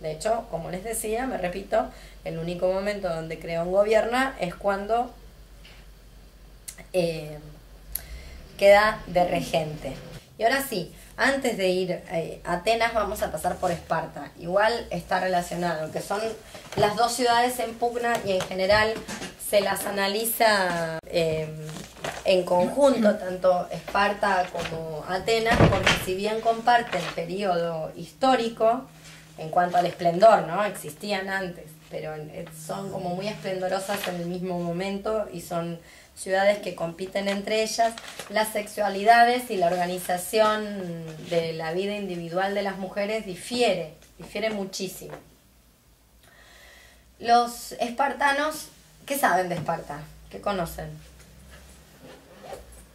De hecho, como les decía, me repito, el único momento donde Creón gobierna es cuando eh, queda de regente. Y ahora sí, antes de ir eh, a Atenas vamos a pasar por Esparta. Igual está relacionado, que son las dos ciudades en pugna y en general se las analiza eh, en conjunto, tanto Esparta como Atenas, porque si bien comparten periodo histórico, en cuanto al esplendor, ¿no? Existían antes, pero son como muy esplendorosas en el mismo momento y son ciudades que compiten entre ellas, las sexualidades y la organización de la vida individual de las mujeres difiere, difiere muchísimo. Los espartanos, ¿qué saben de Esparta? ¿Qué conocen?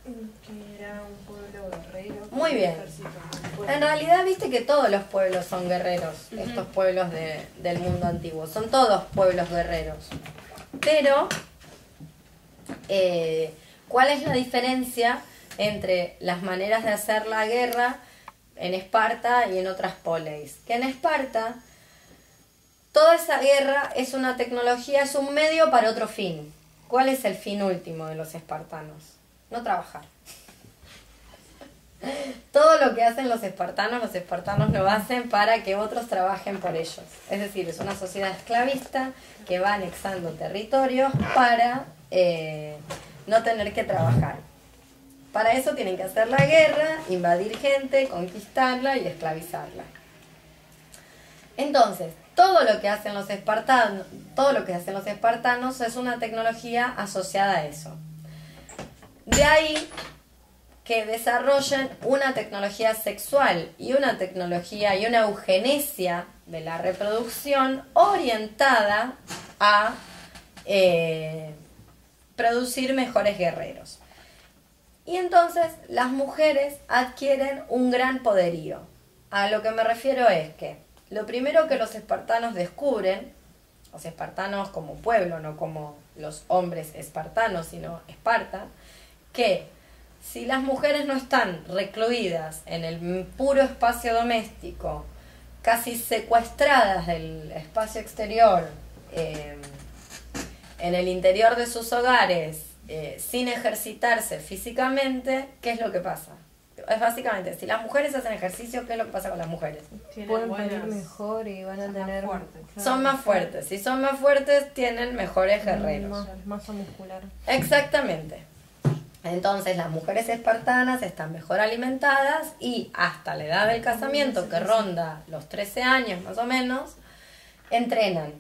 Que era un pueblo guerrero. Muy bien. En realidad, viste que todos los pueblos son guerreros, estos pueblos del mundo antiguo. Son todos pueblos guerreros. Pero eh, cuál es la diferencia entre las maneras de hacer la guerra en Esparta y en otras poleis. Que en Esparta toda esa guerra es una tecnología, es un medio para otro fin. ¿Cuál es el fin último de los espartanos? No trabajar. Todo lo que hacen los espartanos, los espartanos lo hacen para que otros trabajen por ellos. Es decir, es una sociedad esclavista que va anexando territorios para eh, no tener que trabajar. Para eso tienen que hacer la guerra, invadir gente, conquistarla y esclavizarla. Entonces, todo lo que hacen los espartanos, todo lo que hacen los espartanos es una tecnología asociada a eso. De ahí que desarrollen una tecnología sexual y una tecnología y una eugenesia de la reproducción orientada a eh, producir mejores guerreros. Y entonces las mujeres adquieren un gran poderío. A lo que me refiero es que lo primero que los espartanos descubren, los espartanos como pueblo, no como los hombres espartanos, sino Esparta, que si las mujeres no están recluidas en el puro espacio doméstico, casi secuestradas del espacio exterior, eh, en el interior de sus hogares eh, sin ejercitarse físicamente, ¿qué es lo que pasa? Es básicamente, si las mujeres hacen ejercicio, ¿qué es lo que pasa con las mujeres? Pueden pedir mejor y van a tener... Más Son más fuertes. Si son más fuertes, tienen mejores guerreros. Más, masa muscular. Exactamente. Entonces las mujeres espartanas están mejor alimentadas y hasta la edad del casamiento, que ronda los 13 años más o menos, entrenan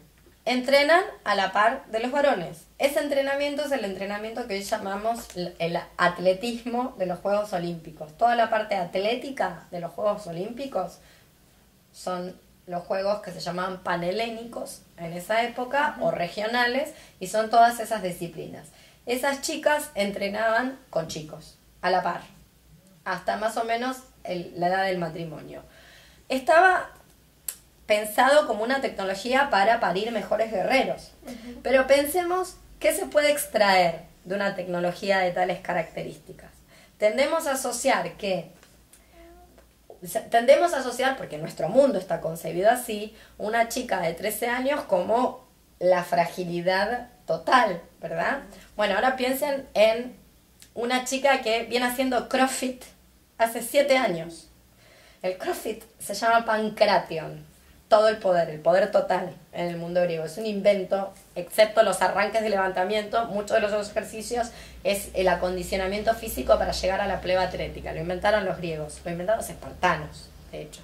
entrenan a la par de los varones. Ese entrenamiento es el entrenamiento que hoy llamamos el atletismo de los Juegos Olímpicos. Toda la parte atlética de los Juegos Olímpicos son los juegos que se llamaban panhelénicos en esa época o regionales y son todas esas disciplinas. Esas chicas entrenaban con chicos, a la par, hasta más o menos la edad del matrimonio. Estaba pensado como una tecnología para parir mejores guerreros. Pero pensemos qué se puede extraer de una tecnología de tales características. Tendemos a asociar que tendemos a asociar, porque nuestro mundo está concebido así, una chica de 13 años como la fragilidad total, ¿verdad? Bueno, ahora piensen en una chica que viene haciendo CrossFit hace 7 años. El CrossFit se llama Pancration todo el poder, el poder total en el mundo griego. Es un invento, excepto los arranques de levantamiento, muchos de los otros ejercicios es el acondicionamiento físico para llegar a la pleba atlética. Lo inventaron los griegos, lo inventaron los espartanos, de hecho.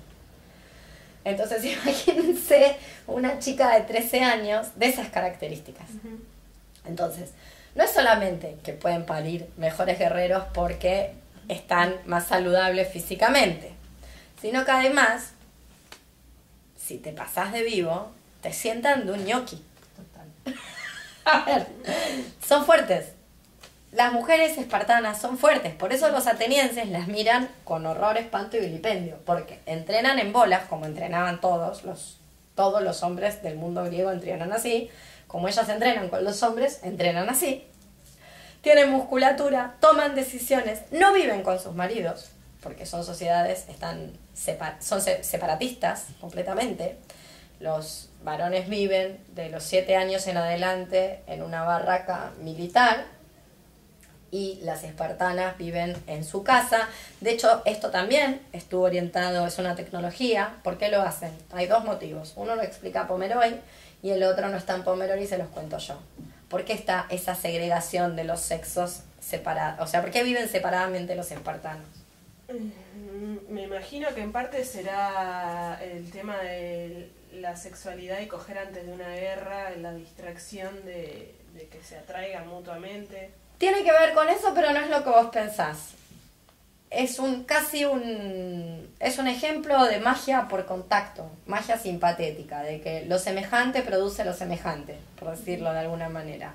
Entonces [LAUGHS] imagínense una chica de 13 años de esas características. Entonces, no es solamente que pueden parir mejores guerreros porque están más saludables físicamente, sino que además si te pasas de vivo, te sientan de un ñoqui. Total. [LAUGHS] A ver, son fuertes. las mujeres espartanas son fuertes, por eso los atenienses las miran con horror, espanto y vilipendio, porque entrenan en bolas, como entrenaban todos los, todos los hombres del mundo griego entrenan así, como ellas entrenan con los hombres, entrenan así, tienen musculatura, toman decisiones, no viven con sus maridos, porque son sociedades, están son separatistas completamente. Los varones viven de los siete años en adelante en una barraca militar y las espartanas viven en su casa. De hecho, esto también estuvo orientado, es una tecnología. ¿Por qué lo hacen? Hay dos motivos. Uno lo explica Pomeroy y el otro no está en Pomeroy y se los cuento yo. ¿Por qué está esa segregación de los sexos separados? O sea, ¿por qué viven separadamente los espartanos? Mm, me imagino que en parte será el tema de la sexualidad y coger antes de una guerra, la distracción de, que se atraigan mutuamente. Tiene que ver con eso, pero no es lo que vos pensás. Es un casi un es un ejemplo de magia por contacto, magia simpatética, de que lo semejante produce lo semejante, por decirlo de alguna manera.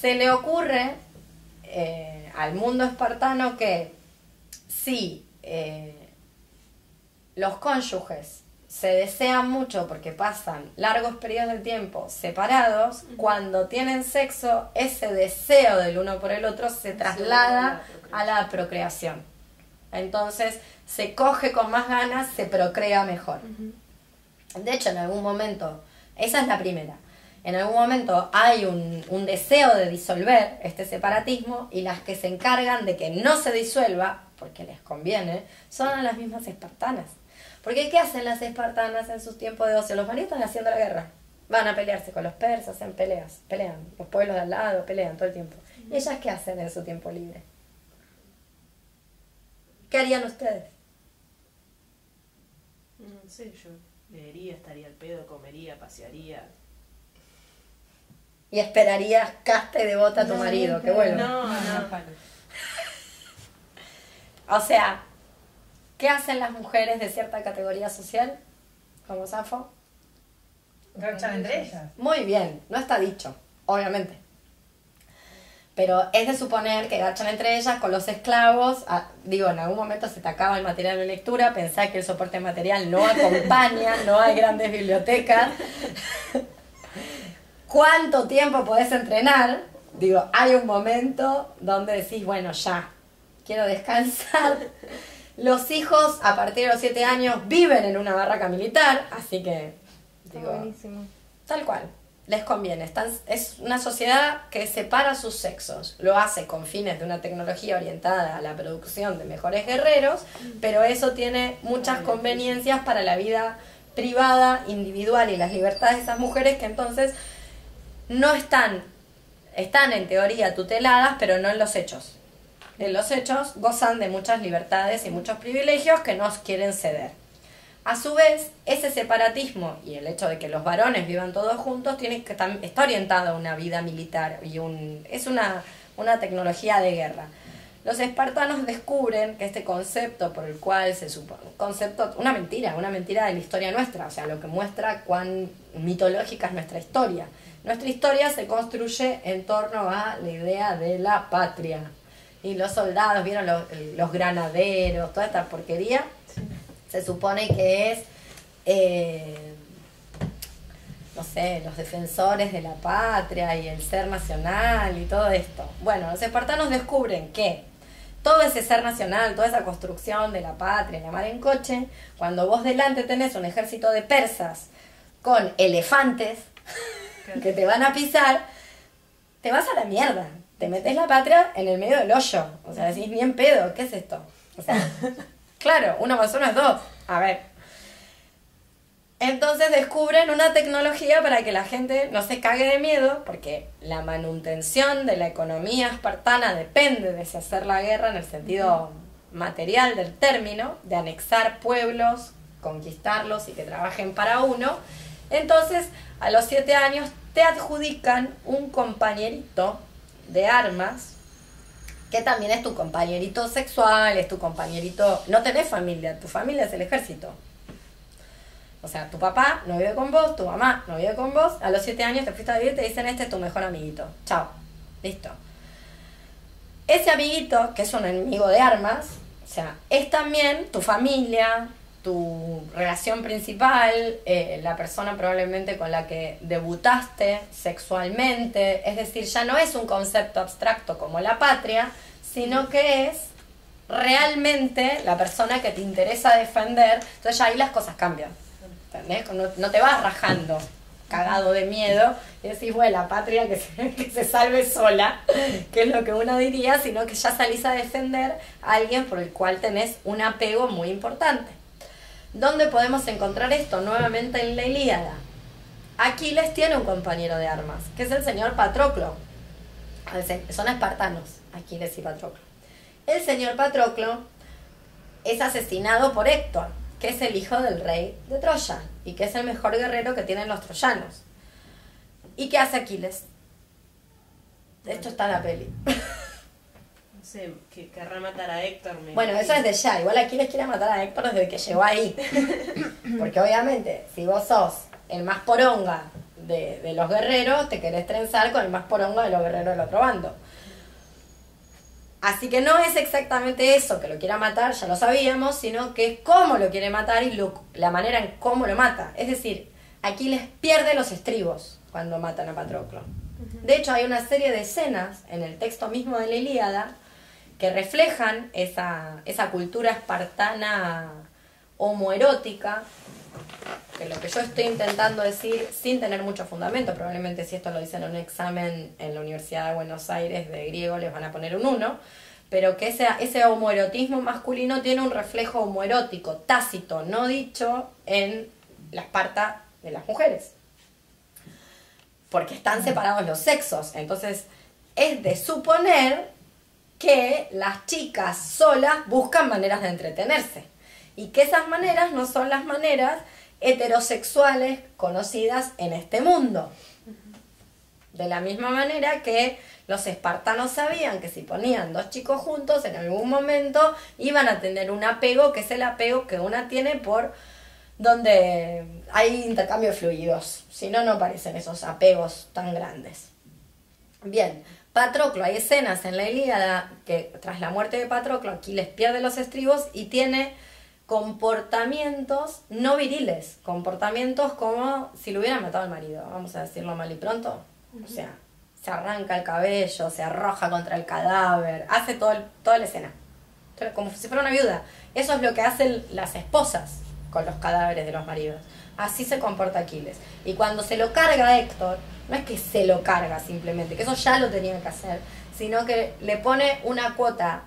Se le ocurre eh, al mundo espartano que si eh, los cónyuges se desean mucho porque pasan largos periodos de tiempo separados, cuando tienen sexo, ese deseo del uno por el otro se traslada a la procreación. Entonces se coge con más ganas, se procrea mejor. De hecho, en algún momento, esa es la primera, en algún momento hay un, un, deseo de disolver este separatismo y las que se encargan de que no se disuelva, porque les conviene, son las mismas espartanas. Porque ¿qué hacen las espartanas en sus tiempos de ocio? Los maridos están haciendo la guerra. Van a pelearse con los persas en peleas, pelean. Los pueblos de al lado pelean todo el tiempo. ¿Y ellas qué hacen en su tiempo libre? ¿Qué harían ustedes? No sé, yo leería, estaría al pedo, comería, pasearía. Y esperarías casta y devota a tu marido, que bueno. No, no. [LAUGHS] o sea, ¿qué hacen las mujeres de cierta categoría social? Como Safo. Garchan entre ellas. Muy bien, no está dicho, obviamente. Pero es de suponer que garchan entre ellas con los esclavos. Ah, digo, en algún momento se te acaba el material de lectura, pensá que el soporte material no acompaña, [LAUGHS] no hay grandes bibliotecas. ¿Cuánto tiempo podés entrenar? Digo, hay un momento donde decís, bueno, ya, quiero descansar. Los hijos a partir de los 7 años viven en una barraca militar, así que... Digo, buenísimo. Tal cual les conviene. es una sociedad que separa sus sexos. Lo hace con fines de una tecnología orientada a la producción de mejores guerreros, pero eso tiene muchas conveniencias para la vida privada, individual y las libertades de esas mujeres que entonces no están, están en teoría tuteladas, pero no en los hechos. En los hechos gozan de muchas libertades y muchos privilegios que no quieren ceder. A su vez, ese separatismo y el hecho de que los varones vivan todos juntos tiene que está orientado a una vida militar y es una, una tecnología de guerra. Los espartanos descubren que este concepto por el cual se supone, concepto, una mentira, una mentira de la historia nuestra, o sea, lo que muestra cuán mitológica es nuestra historia. Nuestra historia se construye en torno a la idea de la patria. Y los soldados, vieron los, los granaderos, toda esta porquería, se supone que es, eh, no sé, los defensores de la patria y el ser nacional y todo esto. Bueno, los espartanos descubren que todo ese ser nacional, toda esa construcción de la patria, llamar en coche, cuando vos delante tenés un ejército de persas con elefantes que te van a pisar, te vas a la mierda. Te metes la patria en el medio del hoyo. O sea, decís bien pedo, ¿qué es esto? O sea, [LAUGHS] Claro, uno más uno es dos. A ver. Entonces descubren una tecnología para que la gente no se cague de miedo, porque la manutención de la economía espartana depende de hacer la guerra en el sentido material del término, de anexar pueblos, conquistarlos y que trabajen para uno. Entonces, a los siete años te adjudican un compañerito de armas que también es tu compañerito sexual, es tu compañerito... No tenés familia, tu familia es el ejército. O sea, tu papá no vive con vos, tu mamá no vive con vos, a los siete años te fuiste a vivir, te dicen, este es tu mejor amiguito. Chao. Listo. ese amiguito, que es un enemigo de armas, o sea, es también tu familia, tu relación principal, eh, la persona probablemente con la que debutaste sexualmente, es decir, ya no es un concepto abstracto como la patria, sino que es realmente la persona que te interesa defender, entonces ahí las cosas cambian. ¿Entendés? No, no te vas rajando, cagado de miedo, y decís, bueno, la patria que se, [LAUGHS] que se salve sola, que es lo que uno diría, sino que ya salís a defender a alguien por el cual tenés un apego muy importante. ¿Dónde podemos encontrar esto? Nuevamente en la Ilíada. Aquiles tiene un compañero de armas, que es el señor Patroclo. Son espartanos, Aquiles y Patroclo. El señor Patroclo es asesinado por Héctor, que es el hijo del rey de Troya y que es el mejor guerrero que tienen los troyanos. ¿Y qué hace Aquiles? Esto está la peli. [LAUGHS] Sé, que querrá matar a Héctor. me Bueno, eso es de ya. Igual Aquiles quiere matar a Héctor desde que llegó ahí. [LAUGHS] Porque obviamente, si vos sos el más poronga de, de los guerreros, te querés trenzar con el más poronga de los guerreros del otro bando. Así que no es exactamente eso que lo quiera matar, ya lo sabíamos, sino que es cómo lo quiere matar y lo- la manera en cómo lo mata. Es decir, Aquiles pierde los estribos cuando matan a Patroclo. De hecho, hay una serie de escenas en el texto mismo de la Ilíada que reflejan esa, esa cultura espartana homoerótica, que lo que yo estoy intentando decir, sin tener mucho fundamento, probablemente si esto lo dicen en un examen en la Universidad de Buenos Aires de griego les van a poner un 1, pero que ese, ese homoerotismo masculino tiene un reflejo homoerótico, tácito, no dicho en la Esparta de las mujeres porque están separados los sexos. Entonces, es de suponer que las chicas solas buscan maneras de entretenerse y que esas maneras no son las maneras heterosexuales conocidas en este mundo. De la misma manera que los espartanos sabían que si ponían dos chicos juntos, en algún momento iban a tener un apego, que es el apego que una tiene por donde hay intercambio de fluidos. Si no, no aparecen esos apegos tan grandes. Bien, Patroclo, hay escenas en la Ilíada que tras la muerte de Patroclo, Aquiles pierde los estribos y tiene comportamientos no viriles, comportamientos como si lo hubieran matado al marido, vamos a decirlo mal y pronto. O sea, se arranca el cabello, se arroja contra el cadáver, hace todo el- toda la escena. Como si fuera una viuda. Eso es lo que hacen las esposas con los cadáveres de los maridos. Así se comporta Aquiles. Y cuando se lo carga Héctor, no es que se lo carga simplemente, que eso ya lo tenía que hacer, sino que le pone una cuota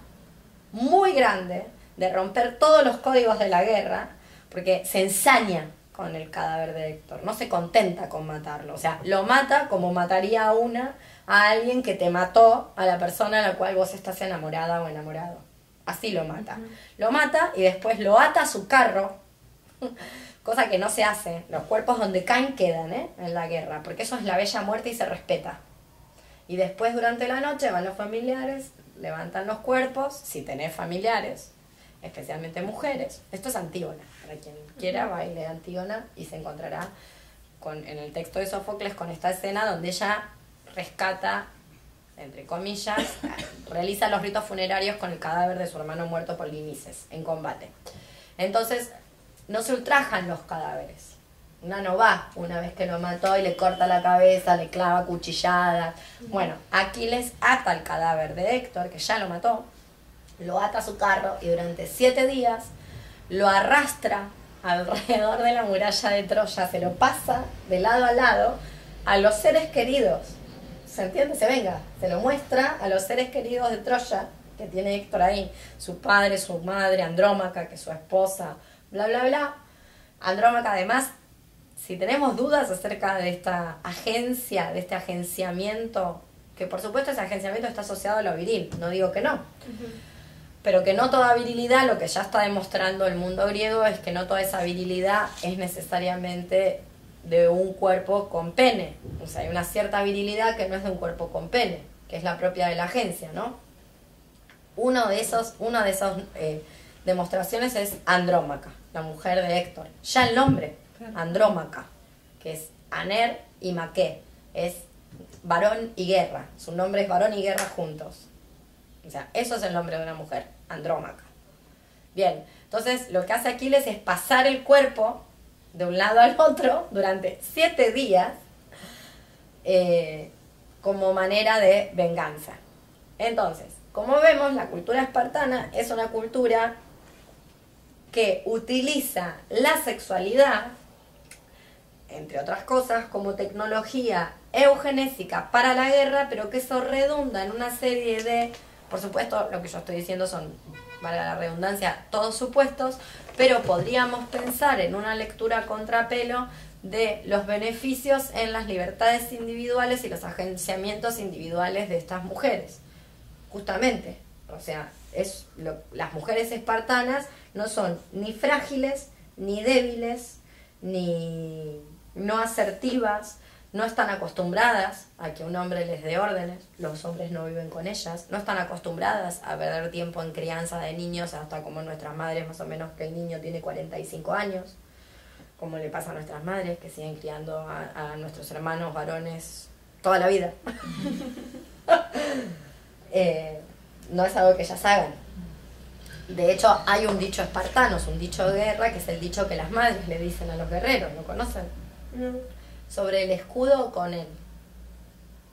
muy grande de romper todos los códigos de la guerra, porque se ensaña con el cadáver de Héctor, no se contenta con matarlo, o sea, lo mata como mataría a una a alguien que te mató a la persona a la cual vos estás enamorada o enamorado. Así lo mata. Lo mata y después lo ata a su carro, cosa que no se hace. Los cuerpos donde caen quedan ¿eh? en la guerra, porque eso es la bella muerte y se respeta. Y después durante la noche van los familiares, levantan los cuerpos, si tenés familiares, especialmente mujeres. Esto es Antígona, para quien quiera baile Antígona y se encontrará con, en el texto de Sófocles con esta escena donde ella rescata, entre comillas, [COUGHS] realiza los ritos funerarios con el cadáver de su hermano muerto por Limices en combate. Entonces, no se ultrajan los cadáveres. Una no va una vez que lo mató y le corta la cabeza, le clava cuchilladas. Bueno, Aquiles ata el cadáver de Héctor, que ya lo mató, lo ata a su carro y durante siete días lo arrastra alrededor de la muralla de Troya, se lo pasa de lado a lado a los seres queridos. ¿Se entiende? Se venga, se lo muestra a los seres queridos de Troya que tiene Héctor ahí, su padre, su madre, Andrómaca, que es su esposa, bla, bla, bla. Andrómaca además, si tenemos dudas acerca de esta agencia, de este agenciamiento, que por supuesto ese agenciamiento está asociado a lo viril, no digo que no, pero que no toda virilidad, lo que ya está demostrando el mundo griego es que no toda esa virilidad es necesariamente de un cuerpo con pene. O sea, hay una cierta virilidad que no es de un cuerpo con pene, que es la propia de la agencia, ¿no? Uno de esos, una de esas eh, demostraciones es Andrómaca, la mujer de Héctor. Ya el nombre, Andrómaca, que es Aner y Maqué, es varón y guerra. Su nombre es varón y guerra juntos. O sea, eso es el nombre de una mujer, andrómaca. Bien, entonces lo que hace Aquiles es pasar el cuerpo de un lado al otro durante siete días eh, como manera de venganza. Entonces, como vemos, la cultura espartana es una cultura que utiliza la sexualidad, entre otras cosas, como tecnología eugenésica para la guerra, pero que eso redunda en una serie de, por supuesto, lo que yo estoy diciendo son, valga la redundancia, todos supuestos, pero podríamos pensar en una lectura contrapelo de los beneficios en las libertades individuales y los agenciamientos individuales de estas mujeres. Justamente, o sea, es las mujeres espartanas no son ni frágiles, ni débiles, ni no asertivas, no están acostumbradas a que un hombre les dé órdenes, los hombres no viven con ellas, no están acostumbradas a perder tiempo en crianza de niños, hasta como nuestras madres, más o menos que el niño tiene 45 años, como le pasa a nuestras madres, que siguen criando a, nuestros hermanos varones toda la vida. [LAUGHS] Eh, no es algo que ellas hagan. De hecho, hay un dicho espartano, es un dicho de guerra, que es el dicho que las madres le dicen a los guerreros, ¿lo conocen? Sobre el escudo con él.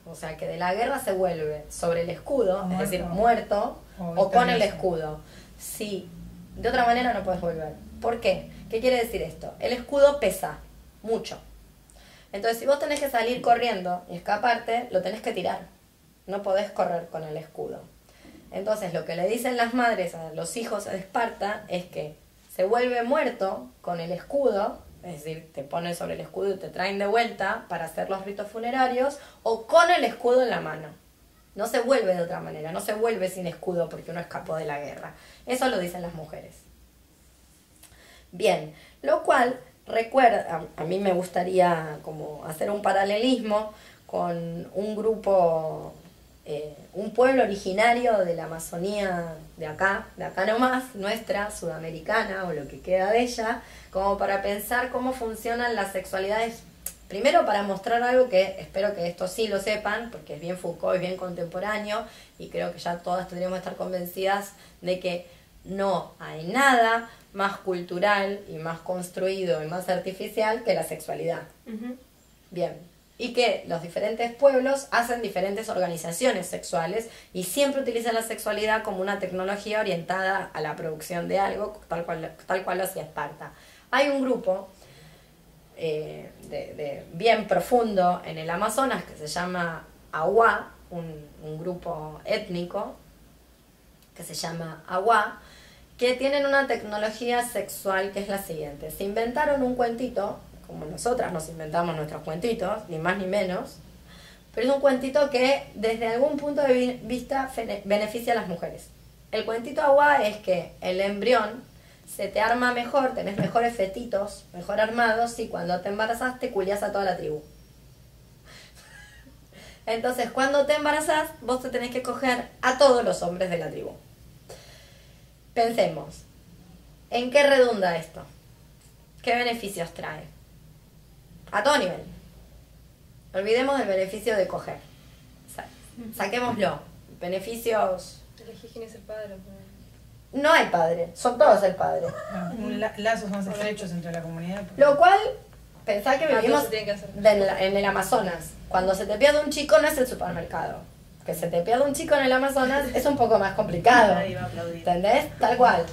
O sea, que de la guerra se vuelve sobre el escudo, es decir, muerto, o, con el escudo. Sí, de otra manera no puedes volver. ¿Por qué? ¿Qué quiere decir esto? El escudo pesa mucho. Entonces, si vos tenés que salir corriendo y escaparte, lo tenés que tirar. No podés correr con el escudo. Entonces, lo que le dicen las madres a los hijos de Esparta es que se vuelve muerto con el escudo es decir, te ponen sobre el escudo y te traen de vuelta para hacer los ritos funerarios, o con el escudo en la mano. No se vuelve de otra manera, no se vuelve sin escudo porque uno escapó de la guerra. Eso lo dicen las mujeres. Bien, lo cual recuerda, a mí me gustaría como hacer un paralelismo con un grupo eh, un pueblo originario de la Amazonía de acá, de acá nomás, nuestra, sudamericana o lo que queda de ella, como para pensar cómo funcionan las sexualidades. Primero para mostrar algo que espero que esto sí lo sepan, porque es bien Foucault, es bien contemporáneo, y creo que ya todas tendríamos que estar convencidas de que no hay nada más cultural y más construido y más artificial que la sexualidad. Bien, y que los diferentes pueblos hacen diferentes organizaciones sexuales y siempre utilizan la sexualidad como una tecnología orientada a la producción de algo, tal cual, tal cual lo hacía Esparta. Hay un grupo eh, de, bien profundo en el Amazonas que se llama Agua, un, un grupo étnico que se llama Agua, que tienen una tecnología sexual que es la siguiente. Se inventaron un cuentito como nosotras nos inventamos nuestros cuentitos, ni más ni menos, pero es un cuentito que desde algún punto de vista beneficia a las mujeres. El cuentito agua es que el embrión se te arma mejor, tenés mejores fetitos, mejor armados, y cuando te embarazas te culias a toda la tribu. [LAUGHS] Entonces, cuando te embarazas, vos te tenés que coger a todos los hombres de la tribu. Pensemos, ¿en qué redunda esto? ¿Qué beneficios trae? A todo nivel. Olvidemos el beneficio de coger. saquémoslo. Beneficios. Elegí quién es el padre. No hay padre, son todos el padre. lazos más estrechos entre la comunidad. Lo cual, pensá que ah, vivimos en el Amazonas. Cuando se te pierde un chico no es el supermercado. Que se te pierde un chico en el Amazonas es un poco más complicado. ¿Entendés? Tal cual.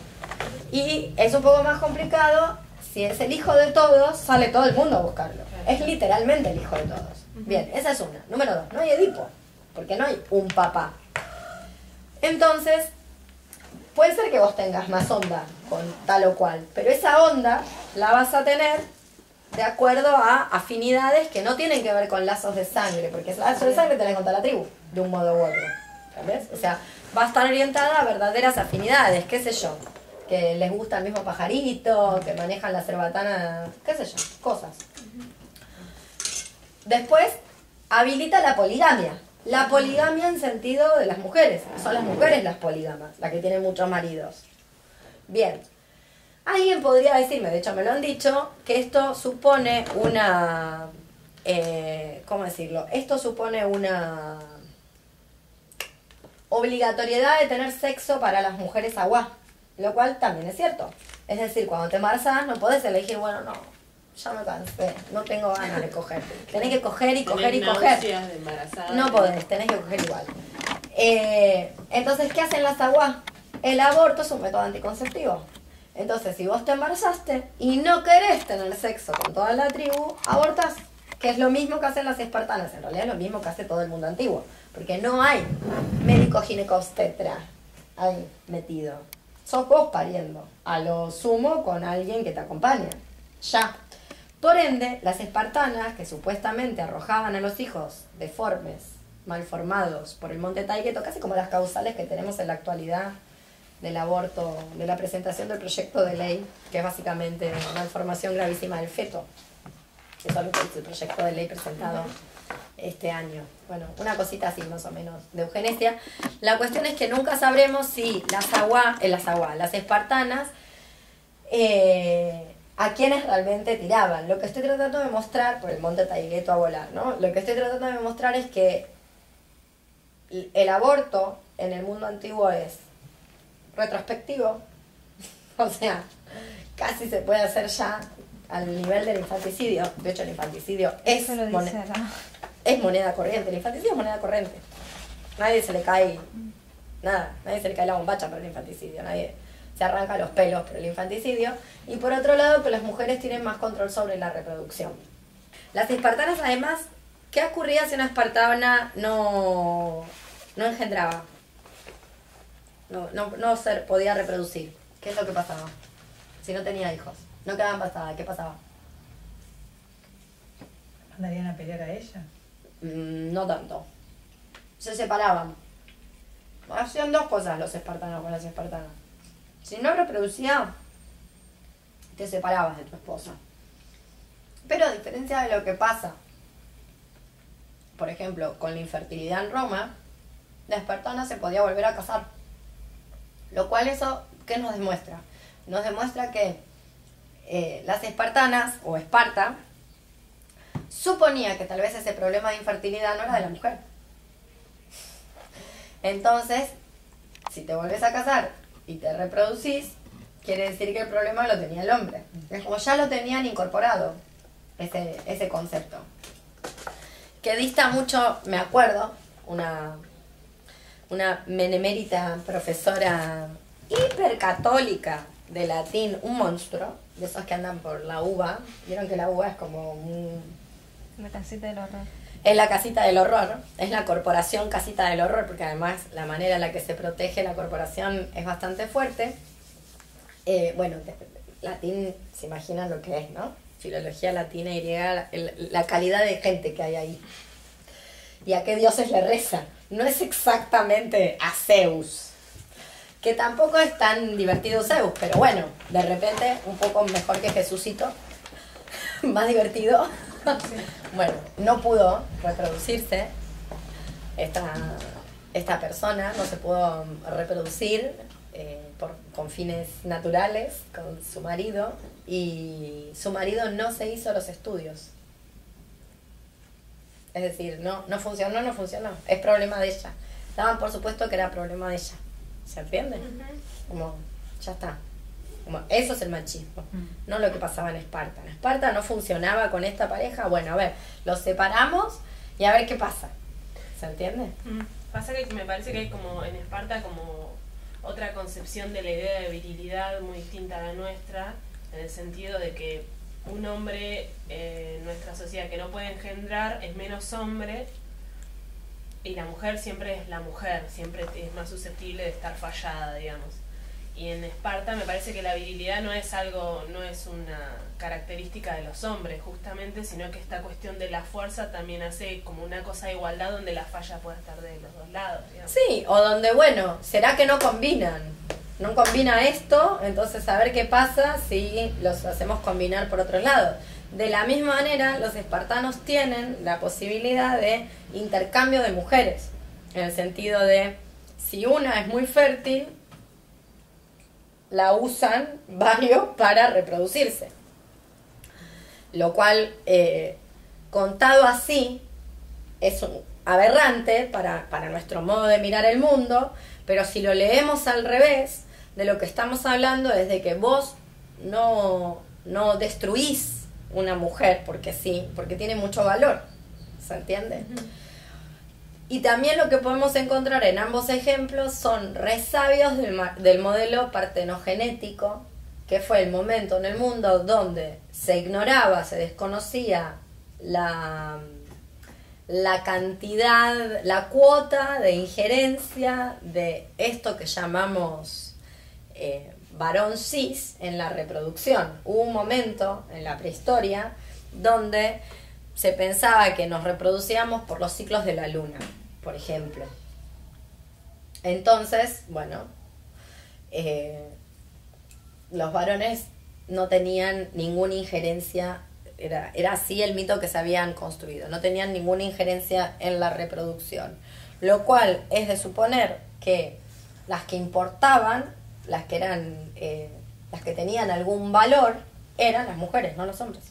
Y es un poco más complicado si es el hijo de todos, sale todo el mundo a buscarlo. Es literalmente el hijo de todos. Bien, esa es una. Número dos, no hay Edipo, porque no hay un papá. Entonces, puede ser que vos tengas más onda con tal o cual, pero esa onda la vas a tener de acuerdo a afinidades que no tienen que ver con lazos de sangre, porque lazos de sangre tenés contra la tribu, de un modo u otro. ¿Ves? O sea, va a estar orientada a verdaderas afinidades, qué sé yo que les gusta el mismo pajarito, que manejan la cerbatana, qué sé yo, cosas. Después, habilita la poligamia. La poligamia en sentido de las mujeres. Son las mujeres las polígamas, las que tienen muchos maridos. Bien. Alguien podría decirme, de hecho me lo han dicho, que esto supone una... Eh, ¿Cómo decirlo? Esto supone una obligatoriedad de tener sexo para las mujeres agua, lo cual también es cierto. Es decir, cuando te embarazas no podés elegir, bueno, no, ya me cansé, no tengo ganas de coger. Tenés que coger y coger y coger. de. No podés, tenés que coger igual. Eh, entonces, ¿qué hacen las aguas? El aborto es un método anticonceptivo. Entonces, si vos te embarazaste y no querés tener sexo con toda la tribu, abortás. Que es lo mismo que hacen las espartanas. En realidad es lo mismo que hace todo el mundo antiguo. Porque no hay médico ginecobstetra ahí metido. Sos vos pariendo. A lo sumo con alguien que te acompaña. Ya. Por ende, las espartanas, que supuestamente arrojaban a los hijos deformes, malformados por el monte Taigueto, casi como las causales que tenemos en la actualidad del aborto, de la presentación del proyecto de ley, que es básicamente malformación gravísima del feto. Eso es el proyecto de ley presentado este año. Bueno, una cosita así más o menos de eugenesia. La cuestión es que nunca sabremos si las agua, eh, las agua, las espartanas, eh, a quienes realmente tiraban. Lo que estoy tratando de mostrar, por el monte Taigueto a volar, ¿no? Lo que estoy tratando de mostrar es que el aborto en el mundo antiguo es retrospectivo, [LAUGHS] o sea, casi se puede hacer ya al nivel del infanticidio. De hecho, el infanticidio es, Eso lo mone- dice acá. es moneda corriente. El infanticidio es moneda corriente. Nadie se le cae nada, nadie se le cae la bombacha por el infanticidio, nadie se arranca los pelos por el infanticidio. Y por otro lado, que las mujeres tienen más control sobre la reproducción. Las espartanas, además, ¿qué ocurría si una espartana no, no engendraba? No, no, no se podía reproducir. ¿Qué es lo que pasaba? Si no tenía hijos. No quedaba embarazada, ¿qué pasaba? ¿Mandarían a pelear a ella? Mm, no tanto. Se separaban. Hacían dos cosas los espartanos con las espartanas. Si no reproducía, te separabas de tu esposa. Pero a diferencia de lo que pasa, por ejemplo, con la infertilidad en Roma, la espartana se podía volver a casar. Lo cual eso, ¿qué nos demuestra? Nos demuestra que eh, las espartanas, o Esparta, suponía que tal vez ese problema de infertilidad no era de la mujer. Entonces, si te vuelves a casar y te reproducís, quiere decir que el problema lo tenía el hombre. Como ya lo tenían incorporado, ese, ese concepto. Que dista mucho, me acuerdo, una, una menemérita profesora hipercatólica de latín, un monstruo, de esos que andan por la uva. Vieron que la uva es como un La casita del horror. es la casita del horror, es la corporación casita del horror, porque además la manera en la que se protege la corporación es bastante fuerte. Eh, bueno, latín, se imaginan lo que es, ¿no? Filología latina y griega, la, calidad de gente que hay ahí. ¿Y a qué dioses le reza? No es exactamente a Zeus, que tampoco es tan divertido Zeus, pero bueno, de repente un poco mejor que Jesucito, [LAUGHS] más divertido. [LAUGHS] bueno, no pudo reproducirse esta, esta persona, no se pudo reproducir eh, por, con fines naturales con su marido y su marido no se hizo los estudios. Es decir, no, no funcionó, no funcionó. Es problema de ella. Daban por supuesto que era problema de ella. ¿Se entiende? Como, ya está. Como, eso es el machismo, no lo que pasaba en Esparta. En Esparta no funcionaba con esta pareja. Bueno, a ver, los separamos y a ver qué pasa. ¿Se entiende? Pasa que me parece que hay como en Esparta como otra concepción de la idea de virilidad muy distinta a la nuestra, en el sentido de que un hombre eh, en nuestra sociedad que no puede engendrar es menos hombre y la mujer siempre es la mujer, siempre es más susceptible de estar fallada, digamos. Y en Esparta me parece que la virilidad no es algo, no es una característica de los hombres justamente, sino que esta cuestión de la fuerza también hace como una cosa de igualdad donde la falla puede estar de los dos lados. digamos. Sí, o donde, bueno, ¿será que no combinan? No combina esto, entonces a ver qué pasa si los hacemos combinar por otro lado. De la misma manera, los espartanos tienen la posibilidad de intercambio de mujeres, en el sentido de, si una es muy fértil, la usan [LAUGHS] varios para reproducirse. Lo cual, eh, contado así, es aberrante para, para nuestro modo de mirar el mundo, pero si lo leemos al revés, de lo que estamos hablando es de que vos no, no destruís una mujer porque sí, porque tiene mucho valor. ¿Se entiende? Y también lo que podemos encontrar en ambos ejemplos son resabios del, del modelo partenogenético, que fue el momento en el mundo donde se ignoraba, se desconocía la, la cantidad, la cuota de injerencia de esto que llamamos eh, varón cis en la reproducción. Hubo un momento en la prehistoria donde se pensaba que nos reproducíamos por los ciclos de la luna, por ejemplo. Entonces, bueno, eh, los varones no tenían ninguna injerencia, era, era así el mito que se habían construido, no tenían ninguna injerencia en la reproducción. Lo cual es de suponer que las que importaban, las que eran, eh, las que tenían algún valor, eran las mujeres, no los hombres.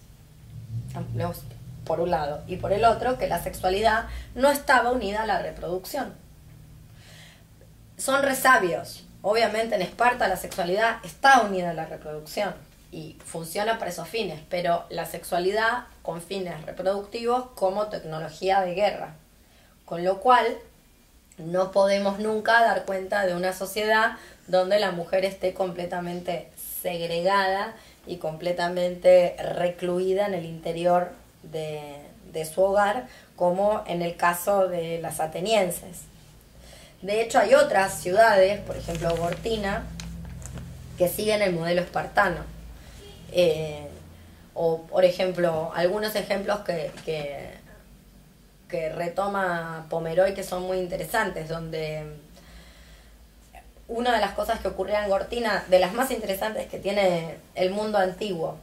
Por un lado. Y por el otro, que la sexualidad no estaba unida a la reproducción son resabios. Obviamente en Esparta la sexualidad está unida a la reproducción y funciona para esos fines, pero la sexualidad con fines reproductivos como tecnología de guerra. Con lo cual no podemos nunca dar cuenta de una sociedad donde la mujer esté completamente segregada y completamente recluida en el interior de, de su hogar, como en el caso de las atenienses. De hecho, hay otras ciudades, por ejemplo Gortina, que siguen el modelo espartano. Eh, o, por ejemplo, algunos ejemplos que, que, que retoma Pomeroy que son muy interesantes, donde una de las cosas que ocurría en Gortina, de las más interesantes que tiene el mundo antiguo,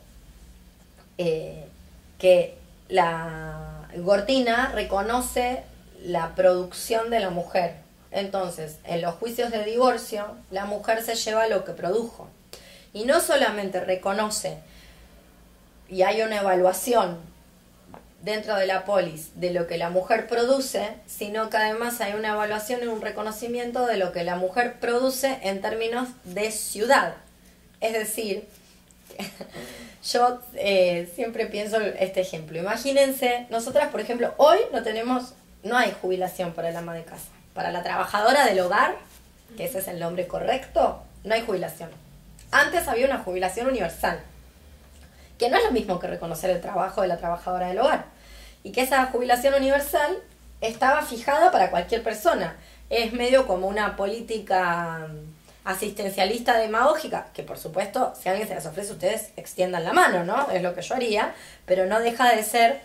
eh, que la Gortina reconoce la producción de la mujer. Entonces, en los juicios de divorcio, la mujer se lleva lo que produjo. Y no solamente reconoce y hay una evaluación dentro de la polis de lo que la mujer produce, sino que además hay una evaluación y un reconocimiento de lo que la mujer produce en términos de ciudad. Es decir, [LAUGHS] yo eh, siempre pienso este ejemplo. Imagínense, nosotras, por ejemplo, hoy no tenemos, no hay jubilación para el ama de casa. Para la trabajadora del hogar, que ese es el nombre correcto, no hay jubilación. Antes había una jubilación universal, que no es lo mismo que reconocer el trabajo de la trabajadora del hogar. Y que esa jubilación universal estaba fijada para cualquier persona. Es medio como una política asistencialista demagógica, que por supuesto, si alguien se las ofrece, ustedes extiendan la mano, ¿no? Es lo que yo haría, pero no deja de ser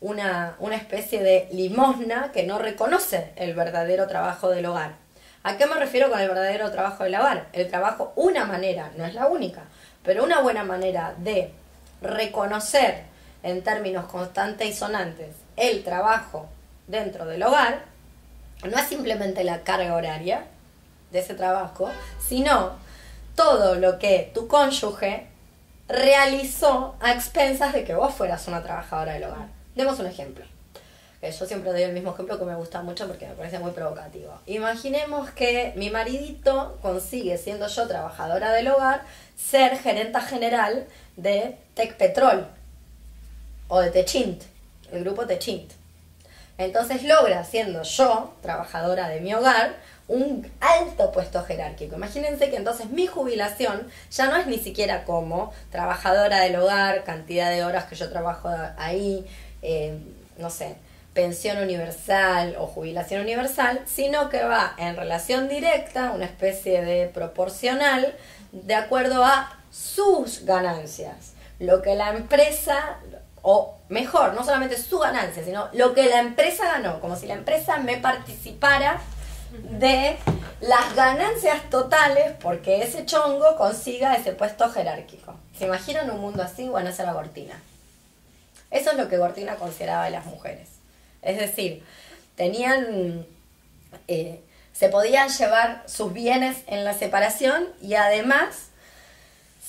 una, una especie de limosna que no reconoce el verdadero trabajo del hogar. ¿A qué me refiero con el verdadero trabajo del hogar? El trabajo, una manera, no es la única, pero una buena manera de reconocer en términos constantes y sonantes el trabajo dentro del hogar, no es simplemente la carga horaria de ese trabajo, sino todo lo que tu cónyuge realizó a expensas de que vos fueras una trabajadora del hogar. Demos un ejemplo. Que yo siempre doy el mismo ejemplo que me gusta mucho porque me parece muy provocativo. Imaginemos que mi maridito consigue, siendo yo trabajadora del hogar, ser gerenta general de Tecpetrol o de Techint, el grupo Techint. Entonces logra, siendo yo trabajadora de mi hogar, un alto puesto jerárquico. Imagínense que entonces mi jubilación ya no es ni siquiera como trabajadora del hogar, cantidad de horas que yo trabajo ahí, eh, no sé, pensión universal o jubilación universal, sino que va en relación directa, una especie de proporcional, de acuerdo a sus ganancias. Lo que la empresa, o mejor, no solamente su ganancia, sino lo que la empresa ganó, como si la empresa me participara de las ganancias totales porque ese chongo consiga ese puesto jerárquico. ¿Se imaginan un mundo así? Bueno, esa era Gortina. Eso es lo que Gortina consideraba de las mujeres. Es decir, tenían, eh, se podían llevar sus bienes en la separación y además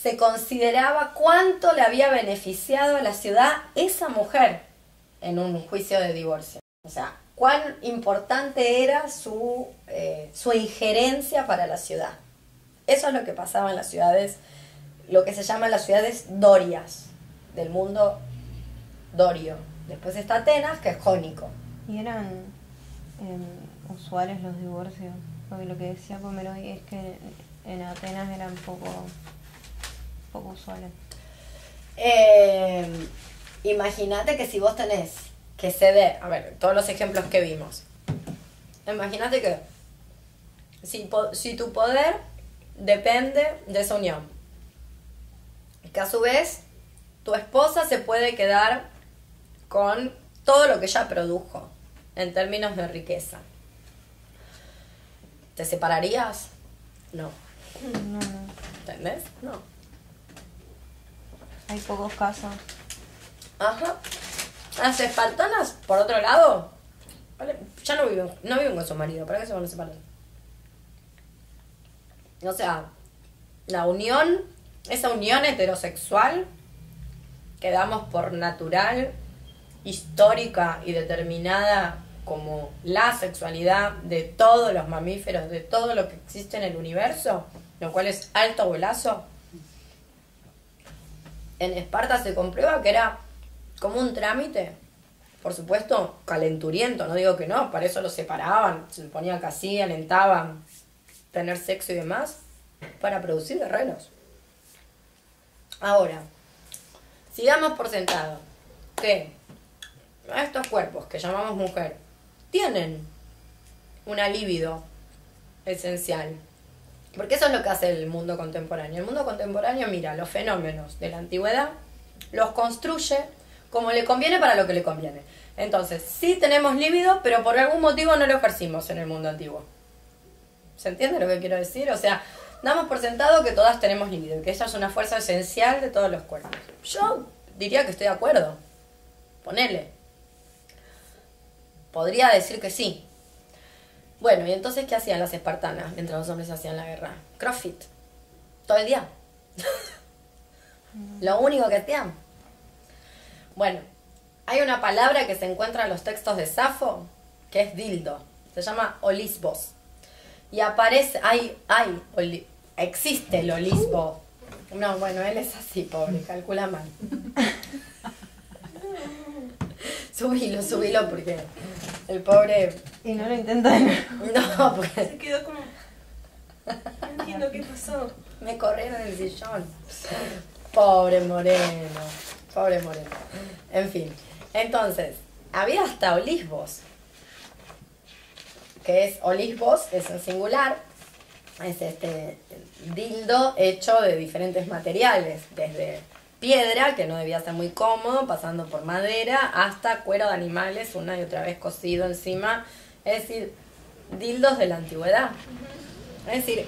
se consideraba cuánto le había beneficiado a la ciudad esa mujer en un juicio de divorcio. O sea, cuán importante era su, eh, su injerencia para la ciudad. Eso es lo que pasaba en las ciudades, lo que se llaman las ciudades dorias, del mundo dorio. Después está Atenas, que es jónico. Y eran em, usuales los divorcios, porque lo que decía Pomeroy es que en Atenas eran poco, poco usuales. Eh, Imagínate que si vos tenés que ceder, a ver, todos los ejemplos que vimos. Imagínate que si, tu poder depende de esa unión, que a su vez tu esposa se puede quedar con todo lo que ella produjo en términos de riqueza. ¿Te separarías? No. No, no. ¿Entendés? No. Hay pocos casos. Ajá. Las espartanas, por otro lado, ya no viven, no viven con su marido, ¿para qué se van a separar? O sea, la unión, esa unión heterosexual que damos por natural, histórica y determinada como la sexualidad de todos los mamíferos, de todo lo que existe en el universo, lo cual es alto golazo. En Esparta se comprueba que era como un trámite, por supuesto, calenturiento, no digo que no, para eso lo separaban, se ponían que así, alentaban tener sexo y demás, para producir guerreros. Ahora, si damos por sentado que estos cuerpos que llamamos mujer tienen una libido esencial, porque eso es lo que hace el mundo contemporáneo. El mundo contemporáneo mira los fenómenos de la antigüedad, los construye como le conviene para lo que le conviene. Entonces, sí tenemos líbido, pero por algún motivo no lo ejercimos en el mundo antiguo. ¿Se entiende lo que quiero decir? O sea, damos por sentado que todas tenemos líbido que esa es una fuerza esencial de todos los cuerpos. Yo diría que estoy de acuerdo. Ponele. Podría decir que sí. Bueno, ¿y entonces qué hacían las espartanas mientras los hombres hacían la guerra? Crossfit. Todo el día. Lo único que hacían. Bueno, hay una palabra que se encuentra en los textos de Safo que es dildo. Se llama olisbos. Y aparece, hay, hay, oli- existe el olisbo. No, bueno, él es así, pobre, calcula mal. [LAUGHS] [LAUGHS] subilo, subilo, porque el pobre. Y no lo nuevo. [LAUGHS] No, porque Se quedó como. No entiendo qué pasó. me corrieron el sillón. Pobre Moreno, pobre Moreno. En fin, entonces, había hasta olisbos, que es olisbos, es en singular, es este dildo hecho de diferentes materiales, desde piedra, que no debía ser muy cómodo, pasando por madera, hasta cuero de animales, una y otra vez cosido encima, es decir, dildos de la antigüedad. Es decir,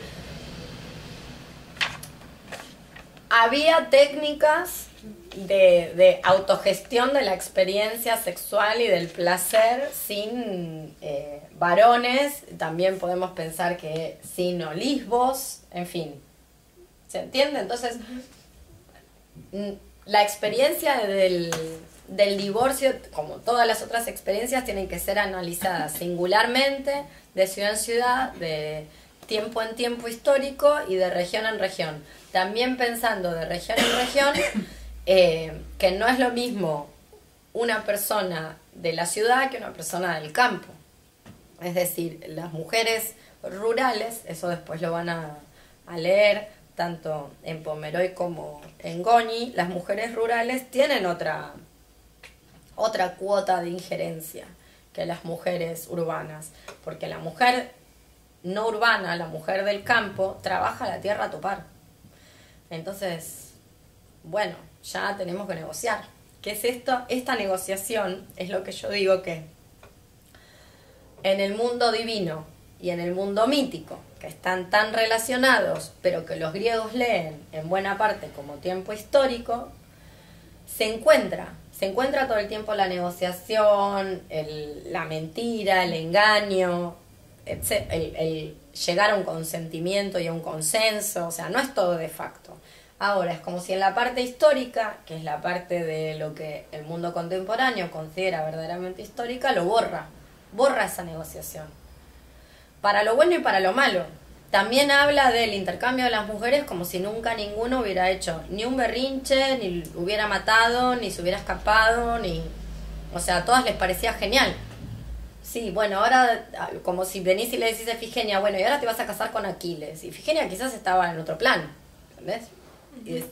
había técnicas de, de autogestión de la experiencia sexual y del placer sin eh, varones, también podemos pensar que sin olisbos, en fin. ¿Se entiende? Entonces, la experiencia del, del divorcio, como todas las otras experiencias, tienen que ser analizadas singularmente, de ciudad en ciudad, de tiempo en tiempo histórico y de región en región. También pensando de región en región, eh, que no es lo mismo una persona de la ciudad que una persona del campo. Es decir, las mujeres rurales, eso después lo van a, a leer tanto en Pomeroy como en Goñi, las mujeres rurales tienen otra, otra cuota de injerencia que las mujeres urbanas, porque la mujer no urbana, la mujer del campo, trabaja la tierra a topar. Entonces, bueno, ya tenemos que negociar. ¿Qué es esto? Esta negociación es lo que yo digo que en el mundo divino y en el mundo mítico, que están tan relacionados, pero que los griegos leen en buena parte como tiempo histórico, se encuentra, se encuentra todo el tiempo la negociación, la mentira, el engaño, etc- el llegar a un consentimiento y a un consenso, o sea, no es todo de facto. Ahora, es como si en la parte histórica, que es la parte de lo que el mundo contemporáneo considera verdaderamente histórica, lo borra. borra esa negociación. Para lo bueno y para lo malo. También habla del intercambio de las mujeres como si nunca ninguno hubiera hecho ni un berrinche, ni hubiera matado, ni se hubiera escapado, ni... O sea, a todas les parecía genial. Sí, bueno, ahora ah, como si venís y le decís a Efigenia, bueno, y ahora te vas a casar con Aquiles. Y Efigenia quizás estaba en otro plan, ¿entendés? Y es-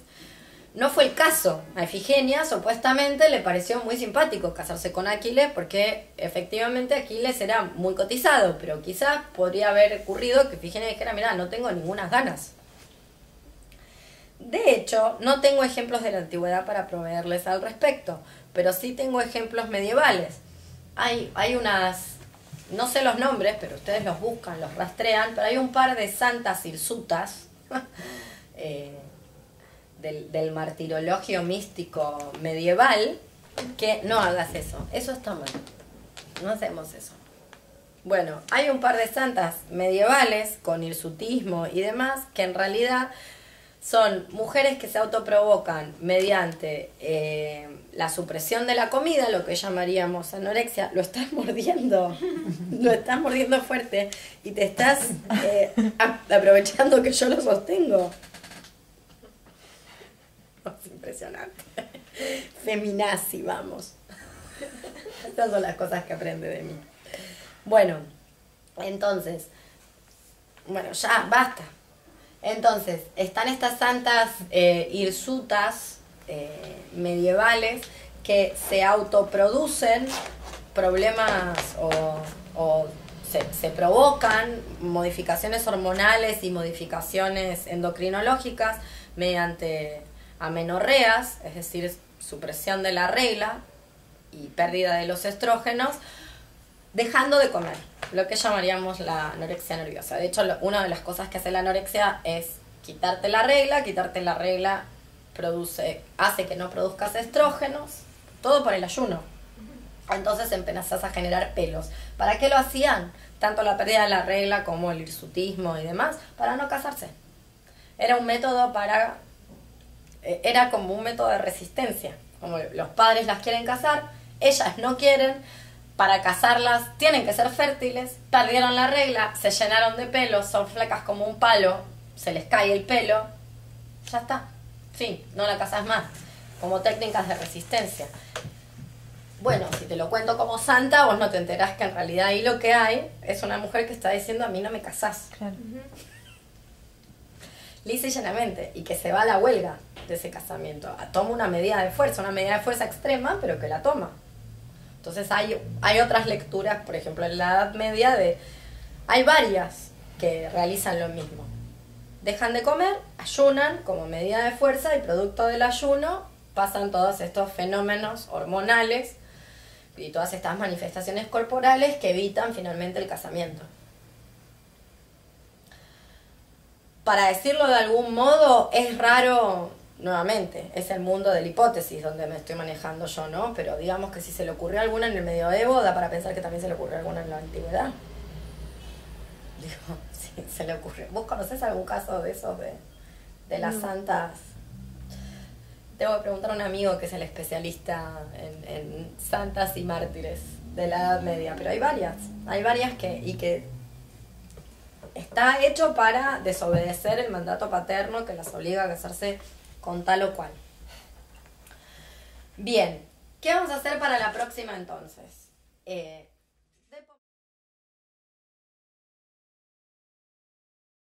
no fue el caso. A Efigenia supuestamente le pareció muy simpático casarse con Aquiles porque efectivamente Aquiles era muy cotizado, pero quizás podría haber ocurrido que Efigenia dijera, mira, no tengo ninguna ganas. De hecho, no tengo ejemplos de la antigüedad para proveerles al respecto, pero sí tengo ejemplos medievales. Hay, hay unas, no sé los nombres, pero ustedes los buscan, los rastrean, pero hay un par de santas hirsutas [LAUGHS] eh, del, del martirologio místico medieval que no hagas eso. Eso está mal. No hacemos eso. Bueno, hay un par de santas medievales con hirsutismo y demás que en realidad son mujeres que se autoprovocan mediante eh, la supresión de la comida, lo que llamaríamos anorexia, lo estás mordiendo, [LAUGHS] lo estás mordiendo fuerte y te estás eh, aprovechando que yo lo sostengo. Es impresionante. [LAUGHS] Feminazi, vamos. [LAUGHS] Estas son las cosas que aprende de mí. Bueno, entonces, bueno, ya, basta. Entonces, están estas santas eh, hirsutas eh, medievales que se autoproducen problemas o, se provocan modificaciones hormonales y modificaciones endocrinológicas mediante amenorreas, es decir, supresión de la regla y pérdida de los estrógenos, dejando de comer, lo que llamaríamos la anorexia nerviosa. De hecho, una de las cosas que hace la anorexia es quitarte la regla, quitarte la regla produce, hace que no produzcas estrógenos, todo por el ayuno. Entonces empezás a generar pelos. ¿Para qué lo hacían? Tanto la pérdida de la regla como el hirsutismo y demás, para no casarse. Era un método para era como un método de resistencia. Como los padres las quieren casar, ellas no quieren, para casarlas tienen que ser fértiles, perdieron la regla, se llenaron de pelo, son flacas como un palo, se les cae el pelo, ya está. Fin, no la casas más. Como técnicas de resistencia. Bueno, si te lo cuento como santa, vos no te enterás que en realidad ahí lo que hay es una mujer que está diciendo a mí no me casás Claro. Lisa y llanamente, y que se va a la huelga de ese casamiento. Ah, Toma una medida de fuerza, una medida de fuerza extrema, pero que la toma. Entonces hay, hay otras lecturas, por ejemplo, en la Edad Media, de hay varias que realizan lo mismo. Dejan de comer, ayunan como medida de fuerza y producto del ayuno pasan todos estos fenómenos hormonales y todas estas manifestaciones corporales que evitan finalmente el casamiento. Para decirlo de algún modo, es raro, nuevamente, es el mundo de la hipótesis donde me estoy manejando yo, ¿no? Pero digamos que si se le ocurrió alguna en el medioevo, da para pensar que también se le ocurrió alguna en la antigüedad. [LAUGHS] Digo, [LAUGHS] sí, se le ocurrió. ¿Vos conocés algún caso de esos de, de las No. santas? Tengo que preguntar a un amigo que es el especialista en, en santas y mártires de la Edad Media, pero hay varias, hay varias que, y que está hecho para desobedecer el mandato paterno que las obliga a casarse con tal o cual. Bien, ¿qué vamos a hacer para la próxima entonces? Eh,